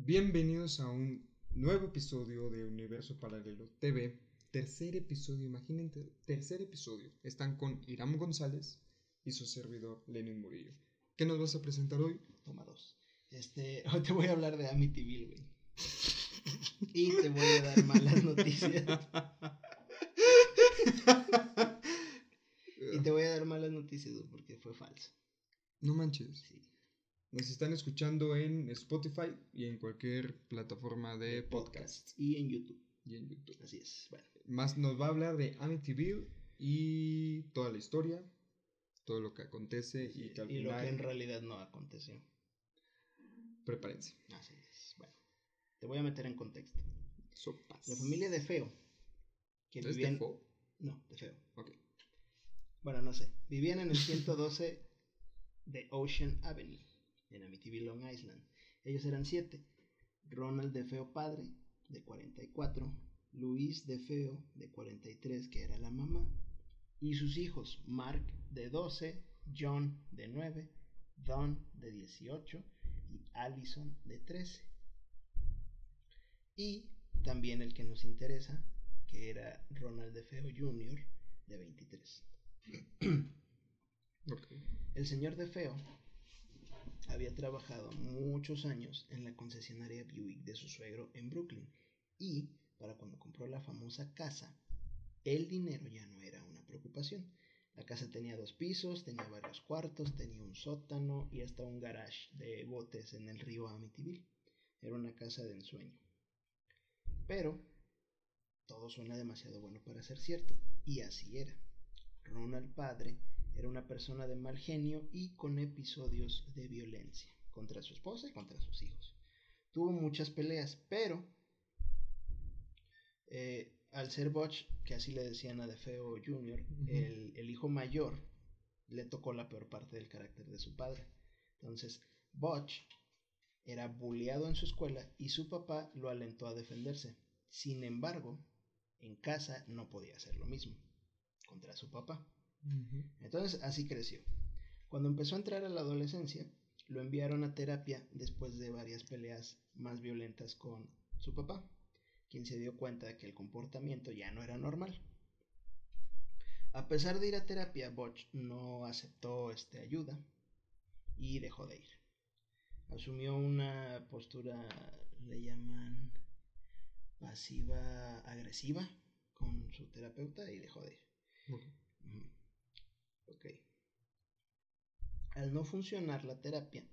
Bienvenidos a un nuevo episodio de Universo Paralelo TV. Tercer episodio, imagínense, tercer episodio. Están con Iram González y su servidor Lenin Murillo. ¿Qué nos vas a presentar hoy? Toma dos. Este, hoy te voy a hablar de Amityville, güey. Y te voy a dar malas noticias. y te voy a dar malas noticias, porque fue falso. No manches. Sí. Nos están escuchando en Spotify y en cualquier plataforma de podcast. Y en YouTube. Y en YouTube. Así es. Bueno. Más nos va a hablar de Amityville y toda la historia, todo lo que acontece y que al y lo que en realidad no aconteció. prepárense. Así es. Bueno. Te voy a meter en contexto. Sopas. La familia de Feo. Que ¿Es vivían... de Fo? No, de Feo. Ok. Bueno, no sé. Vivían en el 112 de Ocean Avenue, en Amityville, Long Island. Ellos eran siete. Ronald de Feo padre, de 44. Luis de Feo, de 43, que era la mamá. Y sus hijos, Mark, de 12. John, de 9. Don, de 18. Y Allison, de 13. Y también el que nos interesa, que era Ronald de Feo Jr., de 23. Ok. El señor de Feo había trabajado muchos años en la concesionaria Buick de su suegro en Brooklyn y para cuando compró la famosa casa, el dinero ya no era una preocupación. La casa tenía dos pisos, tenía varios cuartos, tenía un sótano y hasta un garage de botes en el río Amityville. Era una casa de ensueño. Pero todo suena demasiado bueno para ser cierto, y así era. Ronald padre era una persona de mal genio y con episodios de violencia contra su esposa y contra sus hijos. Tuvo muchas peleas, pero eh, al ser Butch, que así le decían a DeFeo Jr., el hijo mayor le tocó la peor parte del carácter de su padre. Entonces, Butch era bulleado en su escuela y su papá lo alentó a defenderse. Sin embargo, en casa no podía hacer lo mismo contra su papá. Entonces así creció. Cuando empezó a entrar a la adolescencia, lo enviaron a terapia después de varias peleas más violentas con su papá, quien se dio cuenta de que el comportamiento ya no era normal. A pesar de ir a terapia, Butch no aceptó este ayuda y dejó de ir. Asumió una postura, le llaman pasiva agresiva con su terapeuta y dejó de ir. Ok. Al no funcionar la terapia,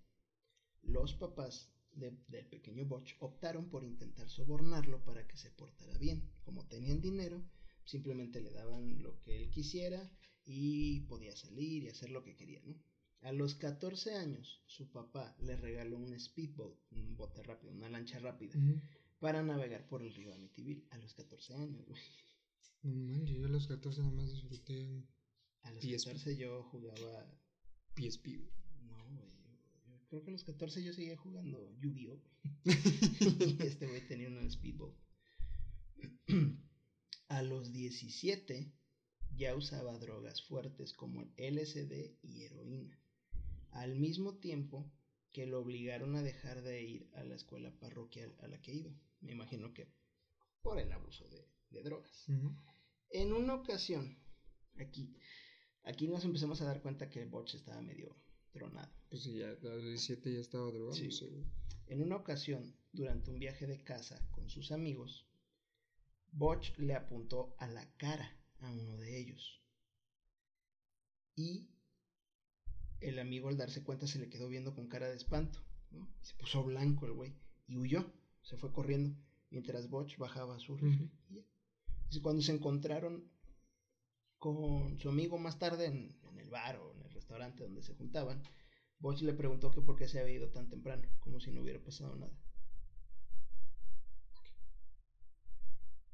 los papás de- del pequeño Butch optaron por intentar sobornarlo para que se portara bien. Como tenían dinero, simplemente le daban lo que él quisiera y podía salir y hacer lo que quería, ¿no? A los 14 años, su papá le regaló un speedboat, un bote rápido, una lancha rápida, para navegar por el río Amityville. A los 14 años, güey. No manches, yo a los 14 nada más disfruté A los PSP. 14 yo jugaba PSP. güey. No, güey. Yo creo que a los 14 yo seguía jugando Yu-Gi-Oh! Y este güey tenía un speedball. a los 17 ya usaba drogas fuertes como el LSD y heroína. Al mismo tiempo que lo obligaron a dejar de ir a la escuela parroquial a la que iba. Me imagino que por el abuso de, de drogas. En una ocasión, aquí, aquí nos empezamos a dar cuenta que Butch estaba medio tronado. Pues sí, ya a los 17 ya estaba drogado. Sí. Sí. En una ocasión, durante un viaje de casa con sus amigos, Butch le apuntó a la cara a uno de ellos. Y el amigo al darse cuenta se le quedó viendo con cara de espanto. ¿no? Se puso blanco el güey y huyó, se fue corriendo, mientras Butch bajaba a su rifle. Dice, cuando se encontraron con su amigo más tarde en, el bar o en el restaurante donde se juntaban, Butch le preguntó que por qué se había ido tan temprano, como si no hubiera pasado nada.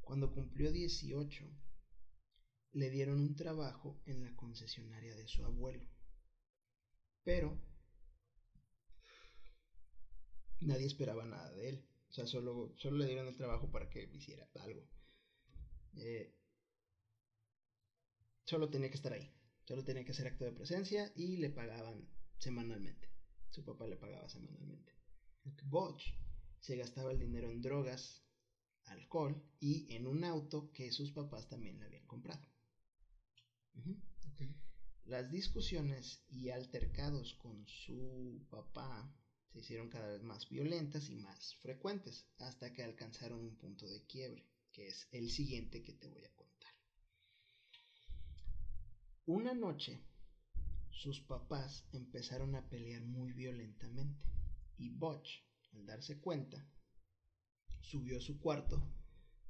Cuando cumplió 18, le dieron un trabajo en la concesionaria de su abuelo. Pero nadie esperaba nada de él. O sea, solo, solo le dieron el trabajo para que hiciera algo. Eh, solo tenía que estar ahí. Solo tenía que hacer acto de presencia y le pagaban semanalmente. Su papá le pagaba semanalmente. Butch se gastaba el dinero en drogas, alcohol y en un auto que sus papás también le habían comprado. Las discusiones y altercados con su papá se hicieron cada vez más violentas y más frecuentes hasta que alcanzaron un punto de quiebre, que es el siguiente que te voy a contar. Una noche, sus papás empezaron a pelear muy violentamente y Butch, al darse cuenta, subió a su cuarto,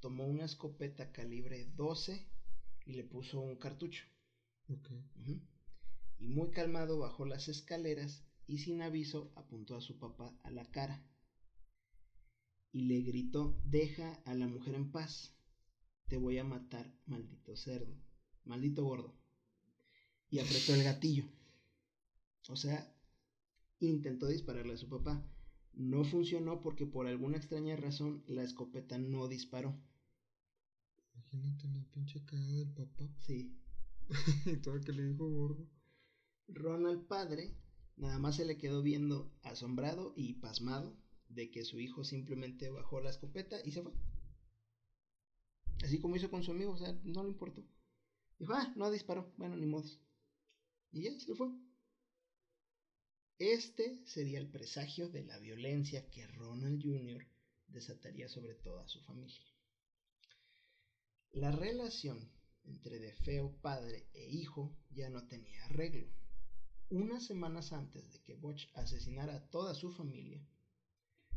tomó una escopeta calibre 12 y le puso un cartucho. Y muy calmado bajó las escaleras y sin aviso apuntó a su papá a la cara. Y le gritó, deja a la mujer en paz. Te voy a matar, maldito cerdo, maldito gordo. Y apretó el gatillo. O sea, intentó dispararle a su papá. No funcionó porque por alguna extraña razón la escopeta no disparó. Imagínate la pinche cara del papá. Sí. y todo que le dijo gordo. Ronald padre nada más se le quedó viendo asombrado y pasmado de que su hijo simplemente bajó la escopeta y se fue. Así como hizo con su amigo, o sea, no le importó. Dijo, ah, no disparó, bueno, ni modo. Y ya se fue. Este sería el presagio de la violencia que Ronald Jr. desataría sobre toda su familia. La relación entre de feo padre e hijo ya no tenía arreglo. Unas semanas antes de que Butch asesinara a toda su familia,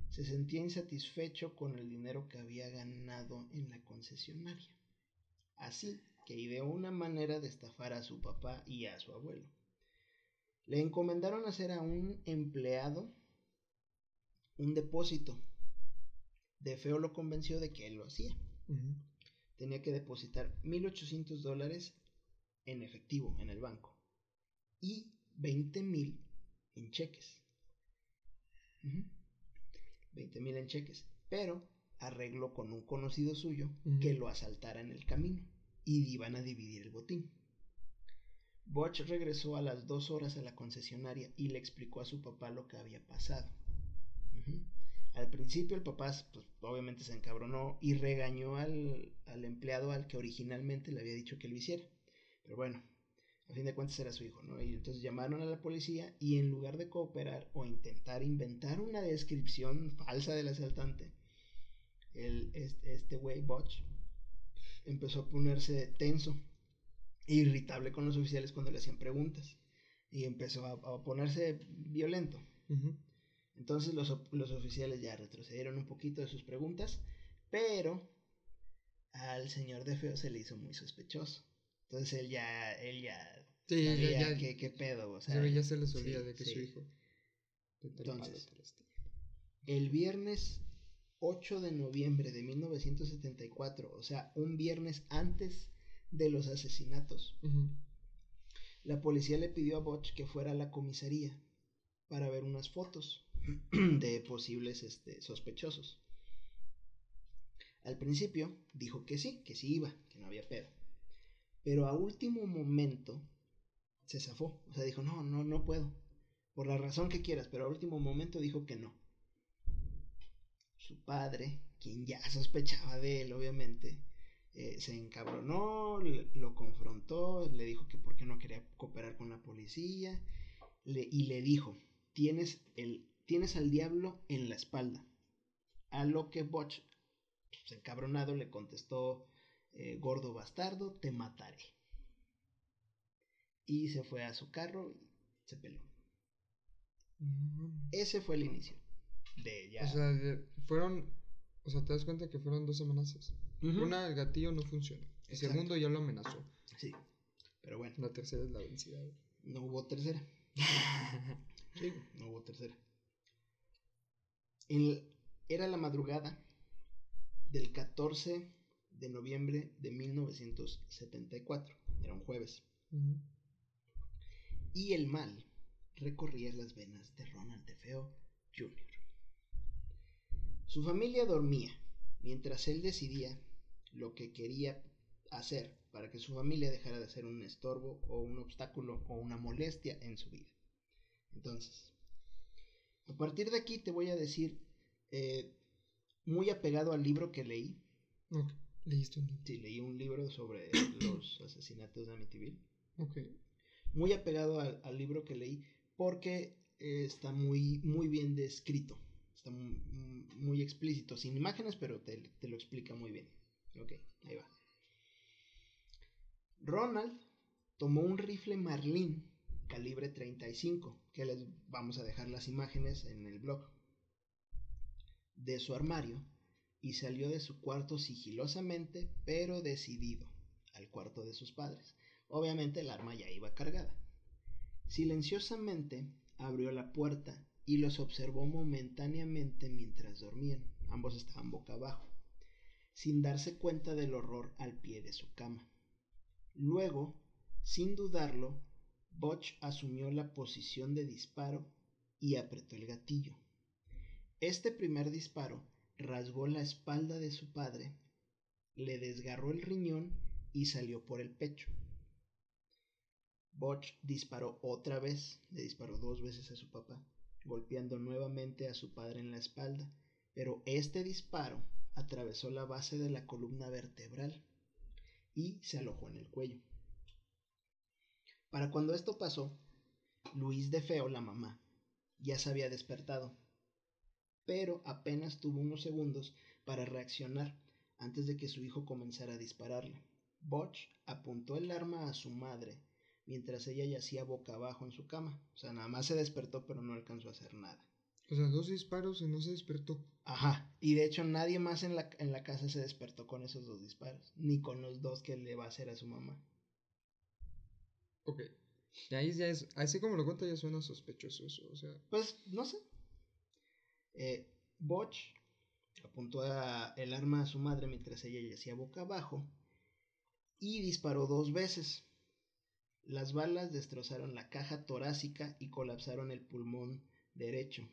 se sentía insatisfecho con el dinero que había ganado en la concesionaria. Así que ideó una manera de estafar a su papá y a su abuelo. Le encomendaron hacer a un empleado un depósito. De feo lo convenció de que él lo hacía. Tenía que depositar 1.800 dólares en efectivo en el banco y 20.000 en cheques. 20.000 en cheques. Pero arregló con un conocido suyo que lo asaltara en el camino y iban a dividir el botín. Butch regresó a las dos horas a la concesionaria y le explicó a su papá lo que había pasado. Al principio el papá, pues, obviamente se encabronó y regañó al, al, empleado al que originalmente le había dicho que lo hiciera. Pero bueno, a fin de cuentas era su hijo, ¿no? Y entonces llamaron a la policía y en lugar de cooperar o intentar inventar una descripción falsa del asaltante, el, este güey, Butch, empezó a ponerse tenso irritable con los oficiales cuando le hacían preguntas y empezó a, ponerse violento. Entonces los, oficiales ya retrocedieron un poquito de sus preguntas, pero al señor de feo se le hizo muy sospechoso. Entonces él ya, él ya sabía qué, pedo, o sea, ya se le olvida de que su hijo. Entonces, el viernes 8 de noviembre de 1974, o sea, un viernes antes de los asesinatos. La policía le pidió a Butch que fuera a la comisaría para ver unas fotos de posibles este, sospechosos. Al principio dijo que sí, que sí iba, que no había pedo. Pero a último momento se zafó. O sea, dijo, no, no, no puedo. Por la razón que quieras, pero a último momento dijo que no. Su padre, quien ya sospechaba de él, obviamente, eh, se encabronó, lo confrontó, le dijo que por qué no quería cooperar con la policía y le dijo, tienes, el, tienes al diablo en la espalda. A lo que Butch, pues, encabronado, le contestó, eh, gordo bastardo, te mataré. Y se fue a su carro y se peló. Ese fue el inicio de ya. O sea, fueron, o sea, te das cuenta que fueron dos amenazas. Una, el gatillo no funcionó. El segundo ya lo amenazó. Sí. Pero bueno. La tercera es la vencida. No hubo tercera. sí, no hubo tercera. era la madrugada del 14 de noviembre de 1974. Era un jueves. Y el mal recorría las venas de Ronald DeFeo Jr. Su familia dormía mientras él decidía lo que quería hacer para que su familia dejara de ser un estorbo o un obstáculo o una molestia en su vida. Entonces, a partir de aquí te voy a decir eh, muy apegado al libro que leí. ¿Leíste un libro? Sí, leí un libro sobre los asesinatos de Amityville. Ok. Muy apegado al, al libro que leí porque eh, está muy, muy bien descrito. Está muy, explícito, sin imágenes, pero te, te lo explica muy bien. Ok, ahí va. Ronald tomó un rifle Marlin calibre 35, que les vamos a dejar las imágenes en el blog, de su armario y salió de su cuarto sigilosamente pero decidido al cuarto de sus padres. Obviamente el arma ya iba cargada. Silenciosamente abrió la puerta y los observó momentáneamente mientras dormían. Ambos estaban boca abajo, sin darse cuenta del horror al pie de su cama. Luego, sin dudarlo, Butch asumió la posición de disparo y apretó el gatillo. Este primer disparo rasgó la espalda de su padre, le desgarró el riñón y salió por el pecho. Butch disparó otra vez, le disparó dos veces a su papá, golpeando nuevamente a su padre en la espalda, pero este disparo atravesó la base de la columna vertebral y se alojó en el cuello. Para cuando esto pasó, Luis de Feo, la mamá, ya se había despertado, pero apenas tuvo unos segundos para reaccionar antes de que su hijo comenzara a dispararle. Butch apuntó el arma a su madre mientras ella yacía boca abajo en su cama. O sea, nada más se despertó, pero no alcanzó a hacer nada. O sea, dos disparos y no se despertó. Ajá. Y de hecho nadie más en la, en la casa se despertó con esos dos disparos. Ni con los dos que le va a hacer a su mamá. Ok. Y ahí ya es, así como lo cuenta ya suena sospechoso eso, o sea. Pues, no sé. Eh, Botch apuntó a el arma a su madre mientras ella yacía boca abajo y disparó dos veces. Las balas destrozaron la caja torácica y colapsaron el pulmón derecho.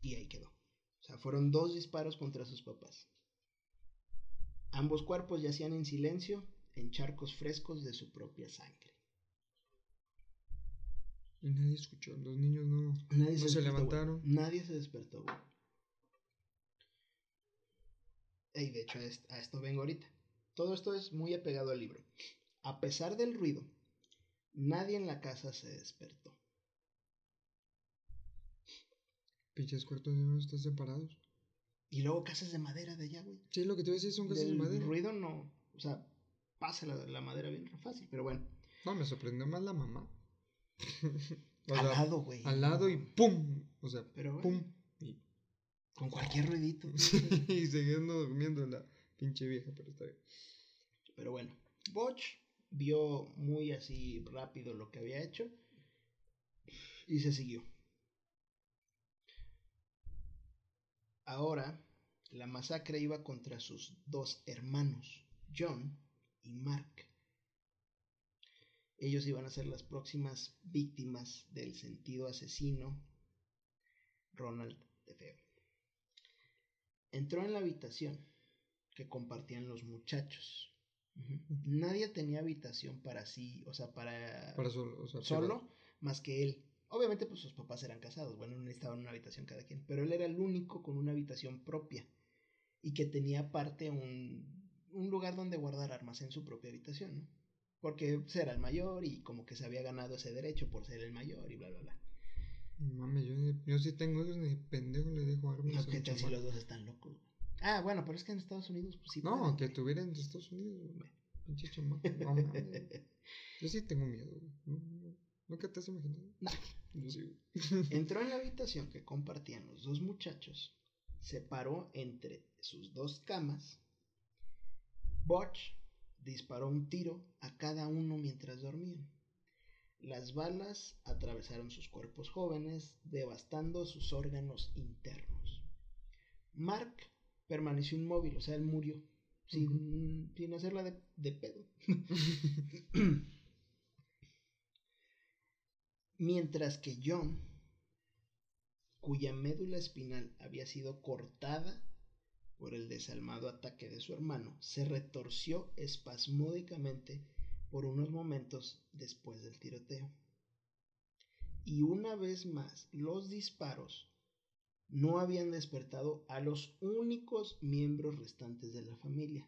Y ahí quedó. O sea, fueron dos disparos contra sus papás. Ambos cuerpos yacían en silencio en charcos frescos de su propia sangre. Y nadie escuchó, los niños no, Nadie no se, levantaron. Nadie se despertó, güey. Y de hecho, a esto vengo ahorita. Todo esto es muy apegado al libro. A pesar del ruido, nadie en la casa se despertó. Pinches cuartos de están separados. Y luego casas de madera de allá, güey. Sí, lo que te voy a decir son casas de madera. ruido no. O sea, pasa la, la madera bien fácil, pero bueno. No, me sorprendió más la mamá. o al sea, lado, güey. al lado y ¡pum! O sea, Pero bueno, ¡pum! Y, con cualquier ruidito. y siguiendo durmiendo la pinche vieja, pero está bien. Pero bueno, Botch vio muy así rápido lo que había hecho y se siguió. Ahora, la masacre iba contra sus dos hermanos, John y Mark. Ellos iban a ser las próximas víctimas del sentido asesino Ronald DeFeo. Entró en la habitación que compartían los muchachos. Nadie tenía habitación para sí, o sea, para, Para solo, o sea, solo, más que él. Obviamente, pues sus papás eran casados, bueno, no necesitaban una habitación cada quien, pero él era el único con una habitación propia y que tenía aparte un, un lugar donde guardar armas en su propia habitación, ¿no? Porque pues, era el mayor y como que se había ganado ese derecho por ser el mayor y bla, bla, bla. Mame, yo, yo sí tengo hijos, ni pendejo le dejo armas No, que si los dos están locos. Ah, bueno, pero es que en Estados Unidos, pues sí. No, pueden, que güey. tuviera en Estados Unidos. Pinche chamaco. No, mames. Yo sí tengo miedo. No, no, ¿Nunca te has imaginado? No. Yo sí. Entró en la habitación que compartían los dos muchachos, se paró entre sus dos camas. Butch disparó un tiro a cada uno mientras dormían. Las balas atravesaron sus cuerpos jóvenes, devastando sus órganos internos. Mark permaneció inmóvil, o sea, él murió, sin, sin hacerla de, de pedo. Mientras que John, cuya médula espinal había sido cortada por el desalmado ataque de su hermano, se retorció espasmódicamente por unos momentos después del tiroteo. Y una vez más, los disparos no habían despertado a los únicos miembros restantes de la familia,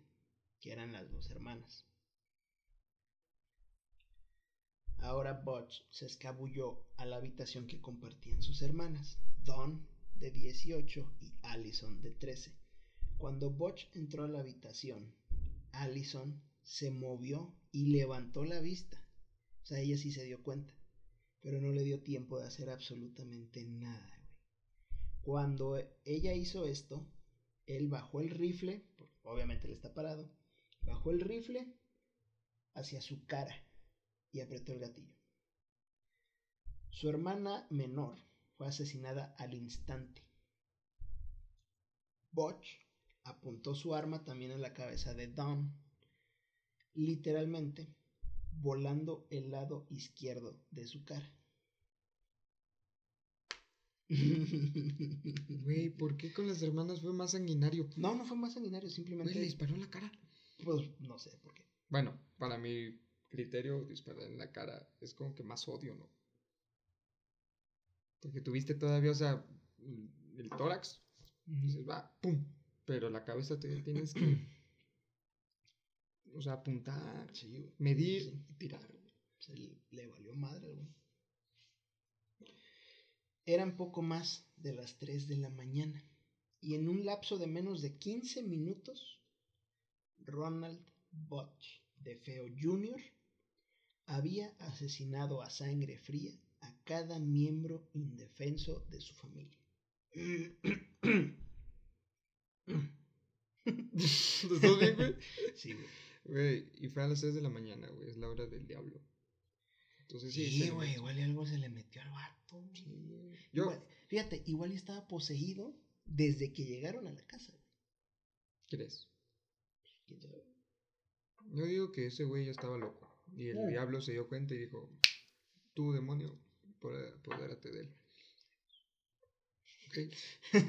que eran las dos hermanas. Ahora Butch se escabulló a la habitación que compartían sus hermanas, Dawn de 18 y Allison de 13. Cuando Butch entró a la habitación, Allison se movió y levantó la vista. O sea, ella sí se dio cuenta, pero no le dio tiempo de hacer absolutamente nada. Cuando ella hizo esto, él bajó el rifle, obviamente él está parado, bajó el rifle hacia su cara y apretó el gatillo. Su hermana menor fue asesinada al instante. Butch apuntó su arma también en la cabeza de Dawn, literalmente volando el lado izquierdo de su cara. Güey, ¿por qué con las hermanas fue más sanguinario? No, no fue más sanguinario, simplemente. le disparó en la cara. Pues no sé por qué. Bueno, para mi criterio, disparar en la cara es como que más odio, ¿no? Porque tuviste todavía, o sea, el tórax, dices, va, pum, pero la cabeza te tienes que, o sea, apuntar, medir, tirar. Se le, valió madre, güey. Eran poco más de las 3 de la mañana y en un lapso de menos de 15 minutos, Ronald Butch de Feo Jr. había asesinado a sangre fría a cada miembro indefenso de su familia. ¿Estás bien, güey? Sí, güey. Güey, y fue a las 6 de la mañana, güey, es la hora del diablo. Entonces sí. Sí, güey, igual algo se le metió al vato. Sí. Yo, fíjate, igual estaba poseído desde que llegaron a la casa. ¿Crees? Yo digo que ese güey ya estaba loco. Y el diablo se dio cuenta y dijo: Tú, demonio, apodérate de él. Ok.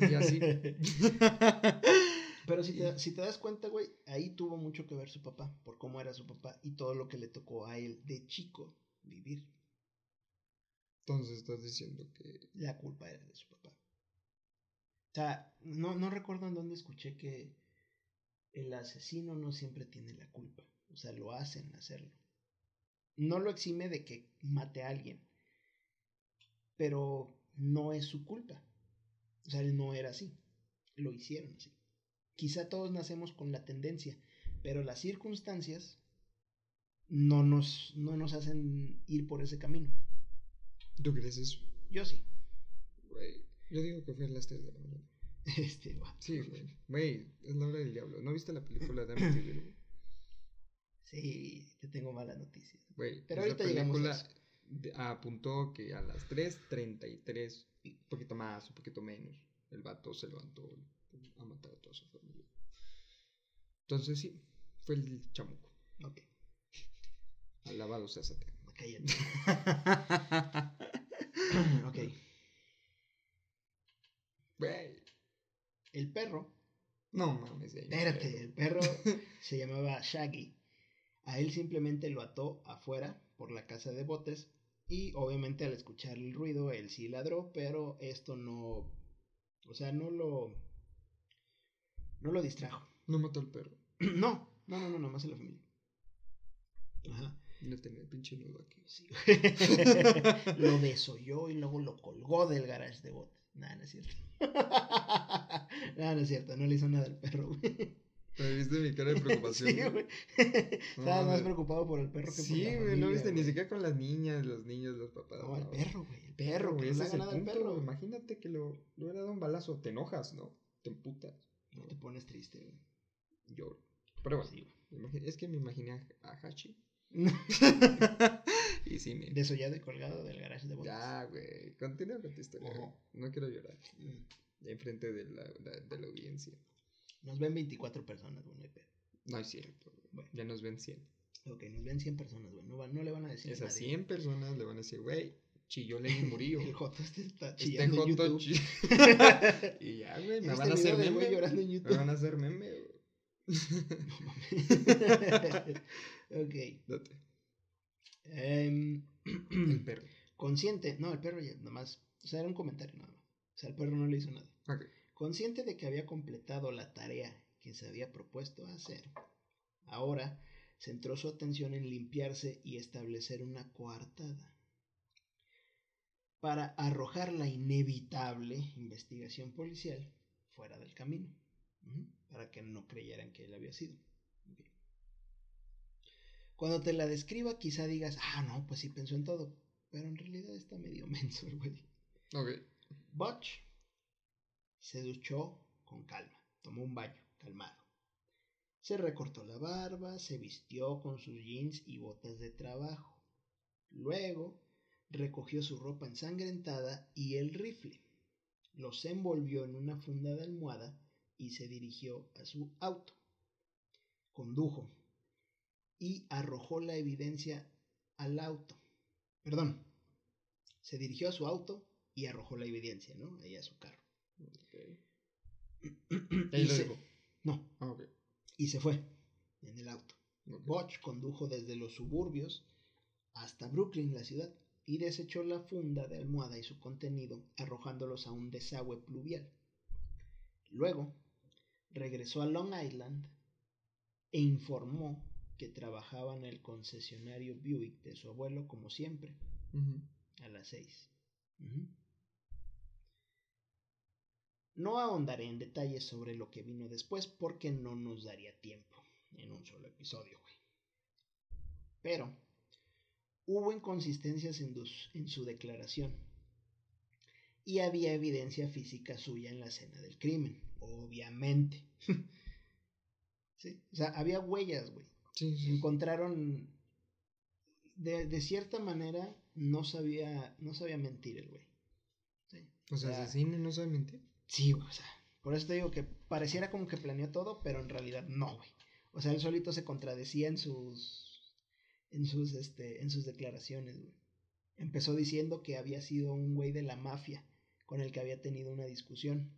Y así. Pero si te, si te das cuenta, güey, ahí tuvo mucho que ver su papá, por cómo era su papá y todo lo que le tocó a él de chico vivir. Entonces estás diciendo que... La culpa era de su papá. O sea, no, no recuerdo en dónde escuché que el asesino no siempre tiene la culpa. O sea, lo hacen hacerlo. No lo exime de que mate a alguien. Pero no es su culpa. O sea, él no era así. Lo hicieron así. Quizá todos nacemos con la tendencia, pero las circunstancias no nos, no nos hacen ir por ese camino. ¿Tú crees eso? Yo sí. Güey, yo digo que fue a las 3 de la mañana. Este, va. Sí, güey. Güey, es la hora del diablo. ¿No viste la película de Amityville? sí, te tengo malas noticias. Güey, pero ahorita llegamos a eso. apuntó que a las 3.33, un poquito más, un poquito menos, el vato se levantó a matar a toda su familia. Entonces sí, fue el chamuco. Ok. Alabado sea Satán. Cállate. ok. El perro. No mames. Espérate, el perro se llamaba Shaggy. A él simplemente lo ató afuera por la casa de botes y obviamente al escuchar el ruido él sí ladró, pero esto no, o sea, no lo no lo distrajo. No mató al perro. no, no, no, no, nomás en la familia. Ajá. Le tenía el pinche nudo aquí. Sí. lo desoyó y luego lo colgó del garage de botes. Nada, no es cierto. Nada, no es cierto. No le hizo nada al perro, güey. Pero viste mi cara de preocupación. sí, güey. Estaba más preocupado por el perro que sí, por la güey, no viste ni siquiera con las niñas, los niños, los papás. No, el perro, güey. El perro, güey. Ese es el punto, perro. Imagínate que lo, lo hubiera dado un balazo. Te enojas, ¿no? Te emputas. No te pones triste, güey. Yo. Pero bueno, sí, es que me imaginé a, Hachi. y sí, me... Desollado y colgado del garaje de botas. Ya, güey. Continúa con tu historia. No quiero llorar. Mm. Enfrente de la, de la audiencia. Nos ven 24 personas, güey. No es cierto. Bueno. Ya nos ven 100. Ok, nos ven 100 personas, güey. No, no, le van a decir. Esas 100 personas le van a decir, güey, chilló Lenin Murillo. el Joto este está chillando este en YouTube. y ya, güey, me van a hacer meme. llorando en YouTube. Me van a hacer meme, güey. No mames. ok. Date. Um, el perro. Consciente. No, el perro ya, nada más. O sea, era un comentario nada más. O sea, el perro no le hizo nada. Ok. Consciente de que había completado la tarea que se había propuesto hacer, ahora centró su atención en limpiarse y establecer una coartada para arrojar la inevitable investigación policial fuera del camino, para que no creyeran que él había sido. Cuando te la describa, quizá digas, ah, no, pues sí pensó en todo, pero en realidad está medio menso el güey. Ok. Butch se duchó con calma, tomó un baño, calmado. Se recortó la barba, se vistió con sus jeans y botas de trabajo. Luego recogió su ropa ensangrentada y el rifle. Los envolvió en una funda de almohada y se dirigió a su auto. Condujo y arrojó la evidencia al auto. Perdón, se dirigió a su auto y arrojó la evidencia, ¿no? Ahí a su carro. Ahí lo se- dijo. No, Ah, ok. y se fue en el auto. ok. Butch condujo desde los suburbios hasta Brooklyn, la ciudad, y desechó la funda de almohada y su contenido, arrojándolos a un desagüe pluvial. Luego, regresó a Long Island e informó que trabajaba en el concesionario Buick de su abuelo como siempre, a las seis. Ujú. No ahondaré en detalles sobre lo que vino después porque no nos daría tiempo en un solo episodio, güey. Pero hubo inconsistencias en, en su declaración y había evidencia física suya en la escena del crimen, obviamente. sí, o sea, había huellas, güey Sí, sí. encontraron de, de cierta manera no sabía no sabía mentir el güey sí, O sea, asesino no sabe mentir. sí güey, o sea por eso te digo que pareciera como que planeó todo pero en realidad no güey o sea él solito se contradecía en sus en sus este en sus declaraciones güey empezó diciendo que había sido un güey de la mafia con el que había tenido una discusión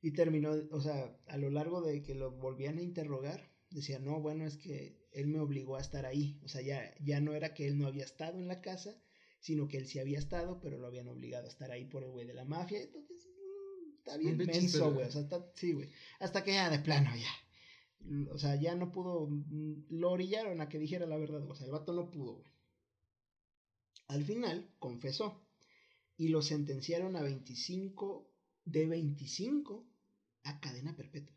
y terminó o sea a lo largo de que lo volvían a interrogar decía, no, bueno, es que él me obligó a estar ahí. O sea, ya, ya no era que él no había estado en la casa, sino que él sí había estado, pero lo habían obligado a estar ahí por el güey de la mafia. Entonces, mm, está bien menso, güey. O sea, está, sí, güey. Hasta que ya de plano, ya. O sea, ya no pudo, mm, lo orillaron a que dijera la verdad. O sea, el vato no pudo, güey. Al final, confesó. Y lo sentenciaron a 25, de 25 a cadena perpetua.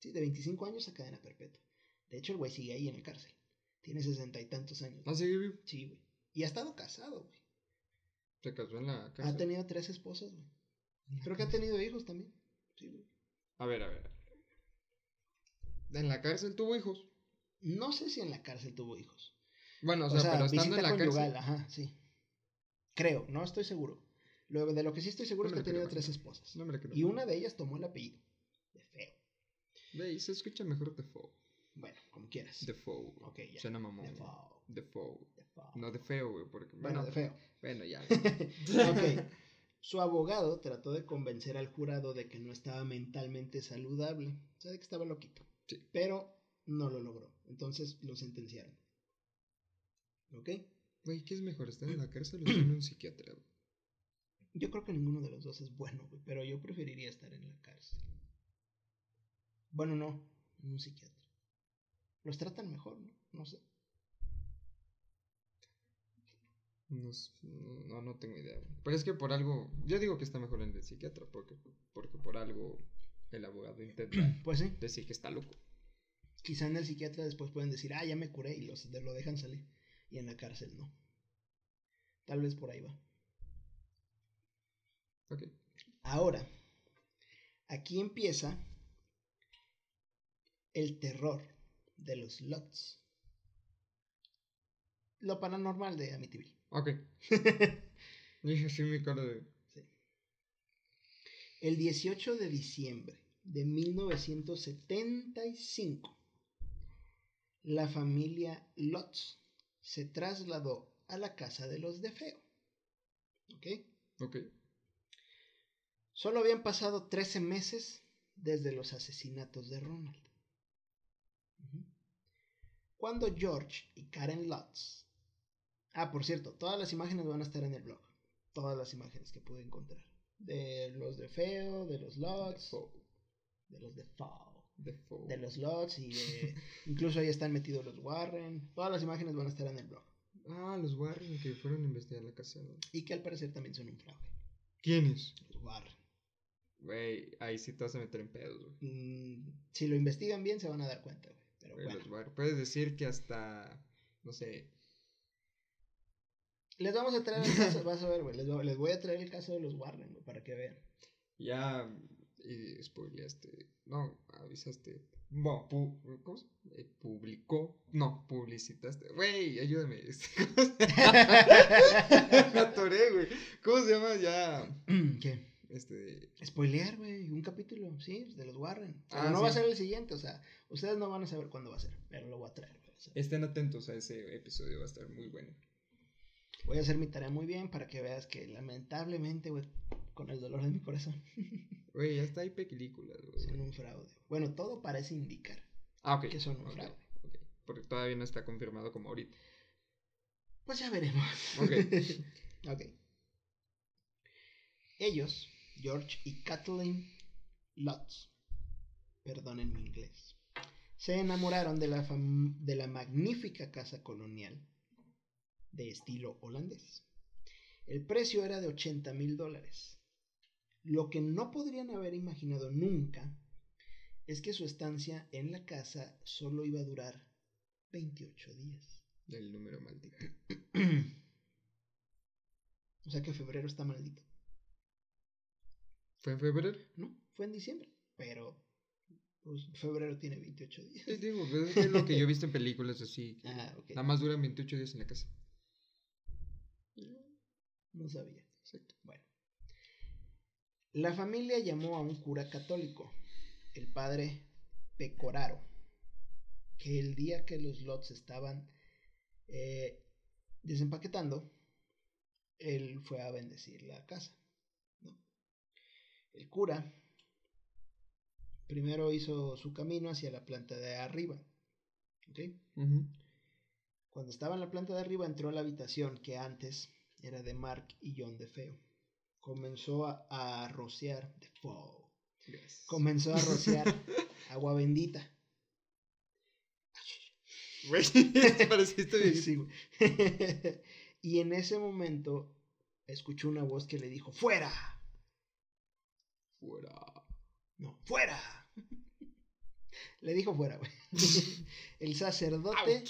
Sí, de 25 años a cadena perpetua. De hecho, el güey sigue ahí en la cárcel. Tiene sesenta y tantos años. Ah, sigue vivo. Sí, güey. Y ha estado casado, güey. Se casó en la Ha cárcel. tenido tres esposas, güey. Creo que ha tenido hijos también. Sí, güey. A ver, a ver. En la cárcel tuvo hijos. No sé si en la cárcel tuvo hijos. Bueno, o O sea, sea, pero estando en la conyugal, cárcel. ajá, sí. Creo, no estoy seguro. Luego, de lo que sí estoy seguro No es que ha tenido creo, tres esposas. No me la creo. Y una de ellas tomó el apellido. De feo. Ve, se escucha mejor Defoe. Bueno, como quieras. Defoe. Ok, ya. Suena mamón. De feo. De feo. No de feo, güey, porque... Bueno, Bueno, de feo. Bueno, ya. ok. Su abogado trató de convencer al jurado de que no estaba mentalmente saludable, o sea, de que estaba loquito. Sí. Pero no lo logró. Entonces lo sentenciaron. ¿Ok? Güey, ¿qué es mejor? ¿Estar en la cárcel o estar en un psiquiatra? güey? Yo creo que ninguno de los dos es bueno, güey, pero yo preferiría estar en la cárcel. Bueno, no, en un psiquiatra. Los tratan mejor, ¿no? No sé. No, no, no tengo idea. güey. Pero es que por algo... Yo digo que está mejor en el psiquiatra porque, porque por algo el abogado intenta Pues sí. decir que está loco. Quizá en el psiquiatra después pueden decir, ah, ya me curé y los, lo dejan salir. Y en la cárcel no. Tal vez por ahí va. Ok. Ahora, aquí empieza el terror de los lots. Lo paranormal de Amityville. Ok. Dije así mi cara de... El 18 de diciembre de 1975, la familia Lotz se trasladó a la casa de los de Feo. ¿Ok? Ok. Solo habían pasado 13 meses desde los asesinatos de Ronald. Cuando George y Karen Lutz. Ah, por cierto, todas las imágenes van a estar en el blog. Todas las imágenes que pude encontrar. De los de Feo, de los Fo- de los de Fao, de los Lots y de... incluso ahí están metidos los Warren. Todas las imágenes van a estar en el blog. Ah, los Warren que fueron a investigar la casa. ¿no? Y que al parecer también son un fraude. ¿Quiénes? Los Warren. Güey, ahí sí te vas a meter en pedos, güey. Mm, si lo investigan bien se van a dar cuenta, güey. Pero bueno. los Warren. Puedes decir que hasta, no sé, Les vamos a traer el caso, vas a ver, güey. Les, les voy a traer el caso de los Warren, güey, para que vean. ya y spoileaste, no, avisaste, pu- ¿cómo se eh, publicó? No, publicitaste, güey, ayúdame, este, atoré, güey, ¿cómo se llama ya? ¿Qué? Este, Spoilear, güey, un capítulo, sí, de los Warren. Pero Ah, no va a ser el siguiente, o sea, ustedes no van a saber cuándo va a ser, pero lo voy a traer, güey. o sea, estén atentos a ese episodio, va a estar muy bueno. voy a hacer mi tarea muy bien para que veas que lamentablemente, güey, con el dolor de mi corazón, Güey, ya está ahí películas, güey. son un fraude. Bueno, todo parece indicar Ah, que son un fraude. Porque todavía no está confirmado como ahorita. Pues ya veremos. Ok. ok. Ellos, George y Kathleen Lutz, perdonen mi inglés, se enamoraron de la, de la magnífica casa colonial de estilo holandés. El precio era de 80 mil dólares. Lo que no podrían haber imaginado nunca es que su estancia en la casa solo iba a durar 28 días. El número maldito. o sea que febrero está maldito. ¿Fue en febrero? No, fue en diciembre, pero pues febrero tiene 28 días. Sí, digo, pues, es lo que yo he visto en películas así. Ah, ok. Nada más duran 28 días en la casa. No sabía. Exacto. Bueno. La familia llamó a un cura católico, el padre Pecoraro, que el día que los lots estaban eh, desempaquetando, él fue a bendecir la casa. ¿no? El cura primero hizo su camino hacia la planta de arriba. Cuando estaba en la planta de arriba entró a la habitación que antes era de Mark y John de Feo. Comenzó a, a rociar Feo. Gracias. Comenzó a rociar agua bendita. Pareciste bien. Sí, y en ese momento escuchó una voz que le dijo, ¡Fuera! Fuera. No, ¡Fuera! le dijo fuera, güey. El sacerdote... Out.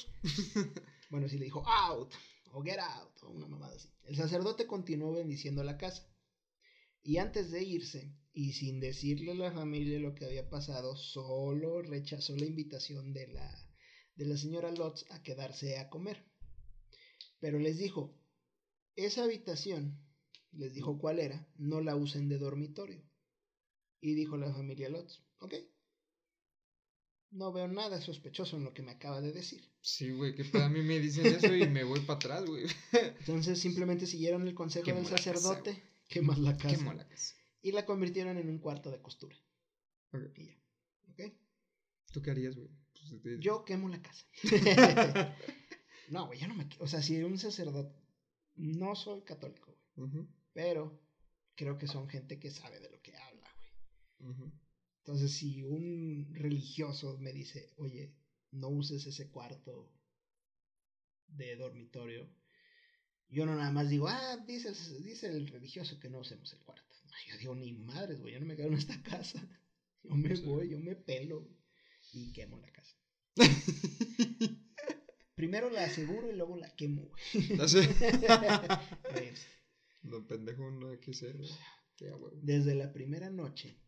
Bueno, sí le dijo out o get out o una mamada así. El sacerdote continuó bendiciendo la casa. Y antes de irse, y sin decirle a la familia lo que había pasado, solo rechazó la invitación de la, de la señora Lotz a quedarse a comer. Pero les dijo, esa habitación, les dijo cuál era, no la usen de dormitorio. Y dijo la familia Lotz, ok. No veo nada sospechoso en lo que me acaba de decir. Sí, güey, que a mí me dicen eso y me voy para atrás, güey. Entonces simplemente siguieron el consejo del casa, sacerdote, quemas la casa, mala casa. y la convirtieron en un cuarto de costura. Y ya. ¿Ok? ¿Tú qué harías, güey? Pues, te- Yo quemo la casa. no, güey, yo no me... O sea, si un sacerdote... No soy católico, güey. Pero creo que son gente que sabe de lo que habla, güey. Entonces, si un religioso me dice, oye, no uses ese cuarto de dormitorio, yo no nada más digo, ah, dice, el- dice el religioso que no usemos el cuarto. No, yo digo, ni madres, güey, yo no me quedo en esta casa. Yo me Sí. voy, yo me pelo y quemo la casa. Primero la aseguro y luego la quemo, güey. Así. Pues, No, pendejo, no hay que ser. Desde la primera noche,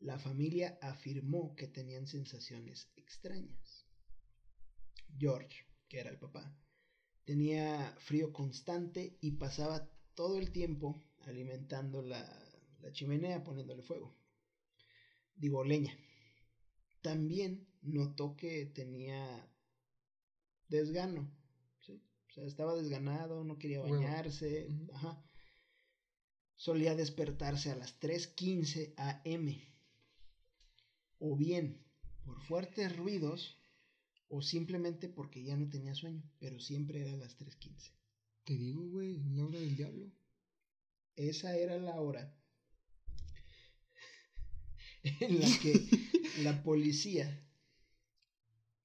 la familia afirmó que tenían sensaciones extrañas. George, que era el papá, tenía frío constante y pasaba todo el tiempo alimentando la, la chimenea poniéndole fuego. Digo, leña. También notó que tenía desgano. ¿sí? O sea, estaba desganado, no quería bañarse. Ajá. Solía despertarse a las 3.15 am. O bien por fuertes ruidos o simplemente porque ya no tenía sueño, pero siempre era a las 3.15. Te digo, güey, la hora del diablo. Esa era la hora en la que la policía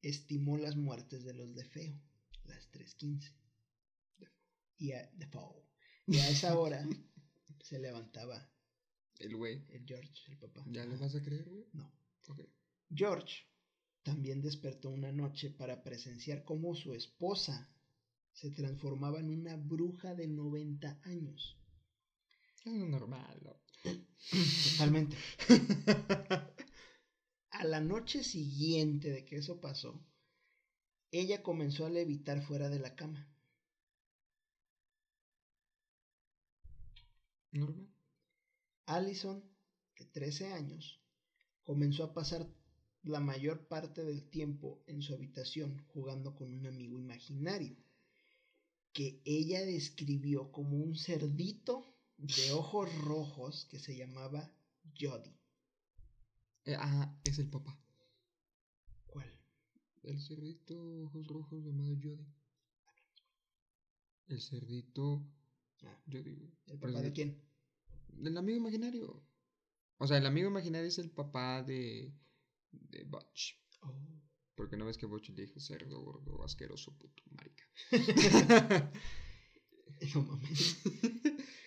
estimó las muertes de los de Feo, las 3.15. Y a, y a esa hora se levantaba el güey. El George, el papá. ¿Ya le vas a creer, güey? No. George también despertó una noche para presenciar cómo su esposa se transformaba en una bruja de 90 años. Es normal, ¿no? Totalmente. A la noche siguiente de que eso pasó, ella comenzó a levitar fuera de la cama. Normal. Allison, de 13 años, comenzó a pasar la mayor parte del tiempo en su habitación jugando con un amigo imaginario, que ella describió como un cerdito de ojos rojos que se llamaba Jody. Eh, ah, es el papá. ¿Cuál? El cerdito ojos rojos llamado Jody. El cerdito. Ah, Jody. ¿El papá de quién? Del amigo imaginario. O sea, el amigo imaginario es el papá de. De Butch. Oh. Porque no ves que Butch le dijo cerdo, gordo, asqueroso, puto, marica. no mames.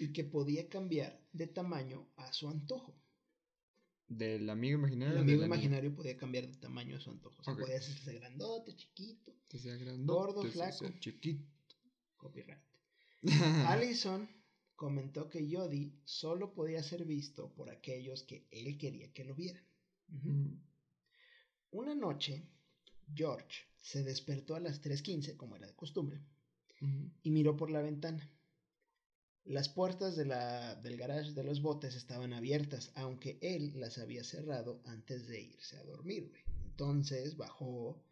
y que podía cambiar de tamaño a su antojo. ¿Del amigo imaginario? El amigo imaginario podía cambiar de tamaño a su antojo. O sea, podía hacerse grandote, chiquito. gordo, flaco. Chiquito. Copyright. Allison comentó que Jody solo podía ser visto por aquellos que él quería que lo vieran. Una noche, George se despertó a las 3.15, como era de costumbre, y miró por la ventana. Las puertas de la, del garage de los botes estaban abiertas, aunque él las había cerrado antes de irse a dormir. Entonces bajó,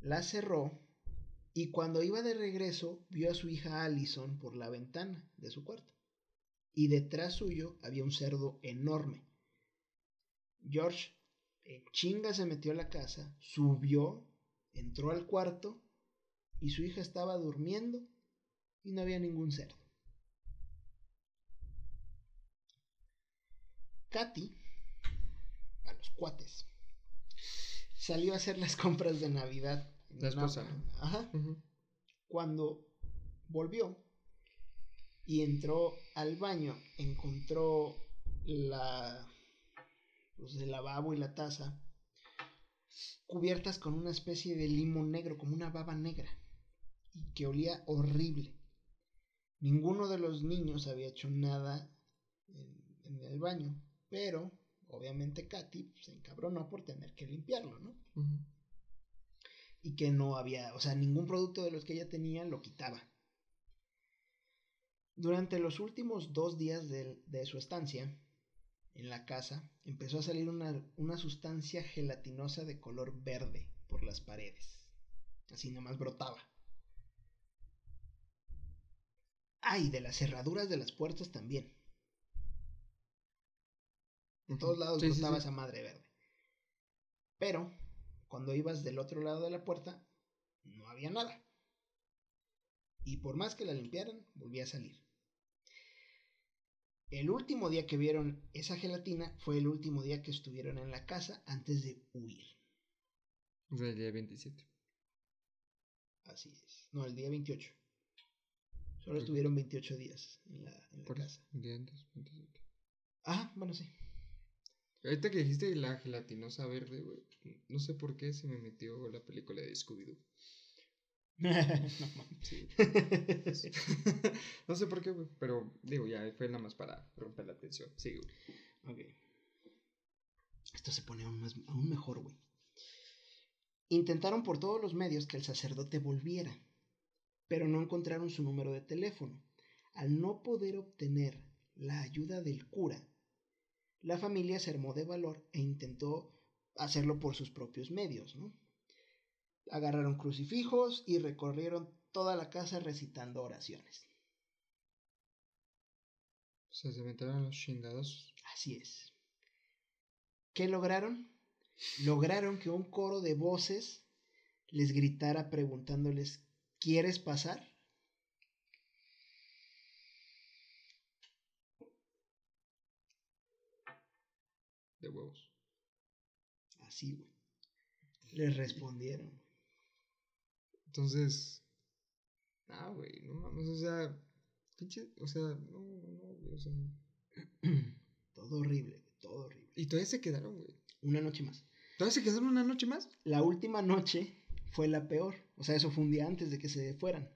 las cerró y cuando iba de regreso vio a su hija Allison por la ventana de su cuarto. Y detrás suyo había un cerdo enorme. George en chinga se metió a la casa, subió, entró al cuarto y su hija estaba durmiendo y no había ningún cerdo. Katy, a los cuates, salió a hacer las compras de Navidad la esposa. Ajá. Cuando volvió y entró al baño, encontró la pues, el lavabo y la taza cubiertas con una especie de limón negro, como una baba negra, y que olía horrible. Ninguno de los niños había hecho nada en, el baño, pero obviamente Katy se encabronó por tener que limpiarlo, ¿no? y que no había, o sea, ningún producto de los que ella tenía lo quitaba. Durante los últimos dos días de, su estancia en la casa, empezó a salir una, una, sustancia gelatinosa de color verde por las paredes. Así nomás brotaba. Ay, de las cerraduras de las puertas también. En todos lados brotaba esa madre verde. Pero cuando ibas del otro lado de la puerta, no había nada. Y por más que la limpiaran, volvía a salir. El último día que vieron esa gelatina fue el último día que estuvieron en la casa antes de huir. O sea, el día 27. Así es. No, el día 28. Solo estuvieron 28 días en la, en la casa. El día antes, 27. Ah, bueno, sí. Ahorita que dijiste la gelatinosa verde, güey. No sé por qué se me metió la película de Scooby-Doo. no, sé por qué, güey. Pero digo, ya fue nada más para romper la atención. Sí, Ok. Esto se pone aún, aún mejor, güey. Intentaron por todos los medios que el sacerdote volviera, pero no encontraron su número de teléfono. Al no poder obtener la ayuda del cura, la familia se armó de valor e intentó hacerlo por sus propios medios, ¿no? Agarraron crucifijos y recorrieron toda la casa recitando oraciones. Se metieron los chingados. Así es. ¿Qué lograron? Lograron que un coro de voces les gritara preguntándoles, ¿quieres pasar? de huevos. Así, güey. Les respondieron. Entonces, ah, güey, no mames, o sea, pinche, o sea, no, no, güey, o sea. todo horrible, todo horrible. Y todavía se quedaron, güey. Una noche más. ¿Todavía se quedaron una noche más? La última noche fue la peor. O sea, eso fue un día antes de que se fueran.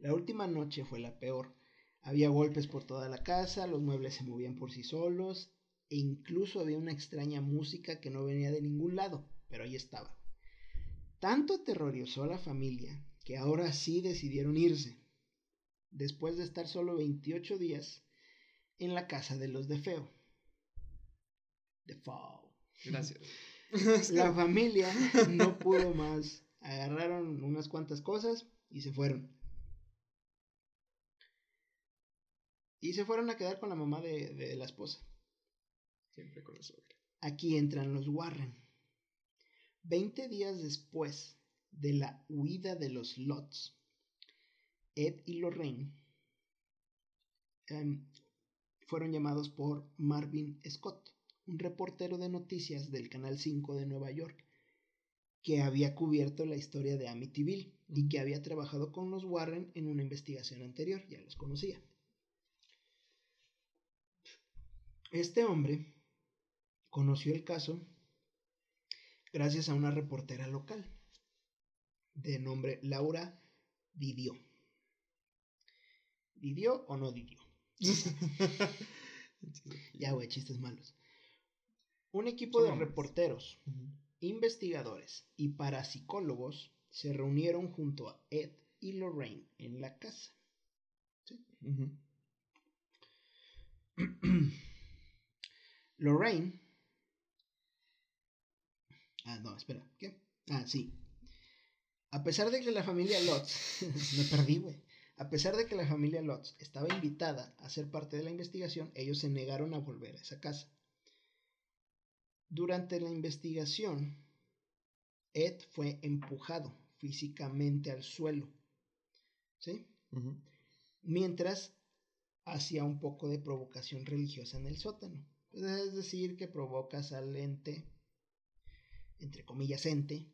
La última noche fue la peor. Había golpes por toda la casa, los muebles se movían por sí solos, e incluso había una extraña música que no venía de ningún lado, pero ahí estaba. Tanto aterrorizó a la familia que ahora sí decidieron irse, después de estar solo 28 días en la casa de los de Feo. De Fao. Gracias. La familia no pudo más. Agarraron unas cuantas cosas y se fueron. Y se fueron a quedar con la mamá de, de la esposa. Siempre con la suegra. Aquí entran los Warren. Veinte días después de la huida de los Lots, Ed y Lorraine em, fueron llamados por Marvin Scott, un reportero de noticias del Canal 5 de Nueva York, que había cubierto la historia de Amityville y que había trabajado con los Warren en una investigación anterior, ya los conocía. Este hombre conoció el caso gracias a una reportera local de nombre Laura Didio. ¿Didio o no Didio? ya, güey, chistes malos. Un equipo de reporteros, investigadores y parapsicólogos se reunieron junto a Ed y Lorraine en la casa. Lorraine. Ah, no, espera. ¿Qué? Ah, sí. A pesar de que la familia Lotz. me perdí, güey. A pesar de que la familia Lotz estaba invitada a ser parte de la investigación, ellos se negaron a volver a esa casa. Durante la investigación, Ed fue empujado físicamente al suelo. ¿Sí? Mientras hacía un poco de provocación religiosa en el sótano. Es decir, que provocas al ente, entre comillas ente,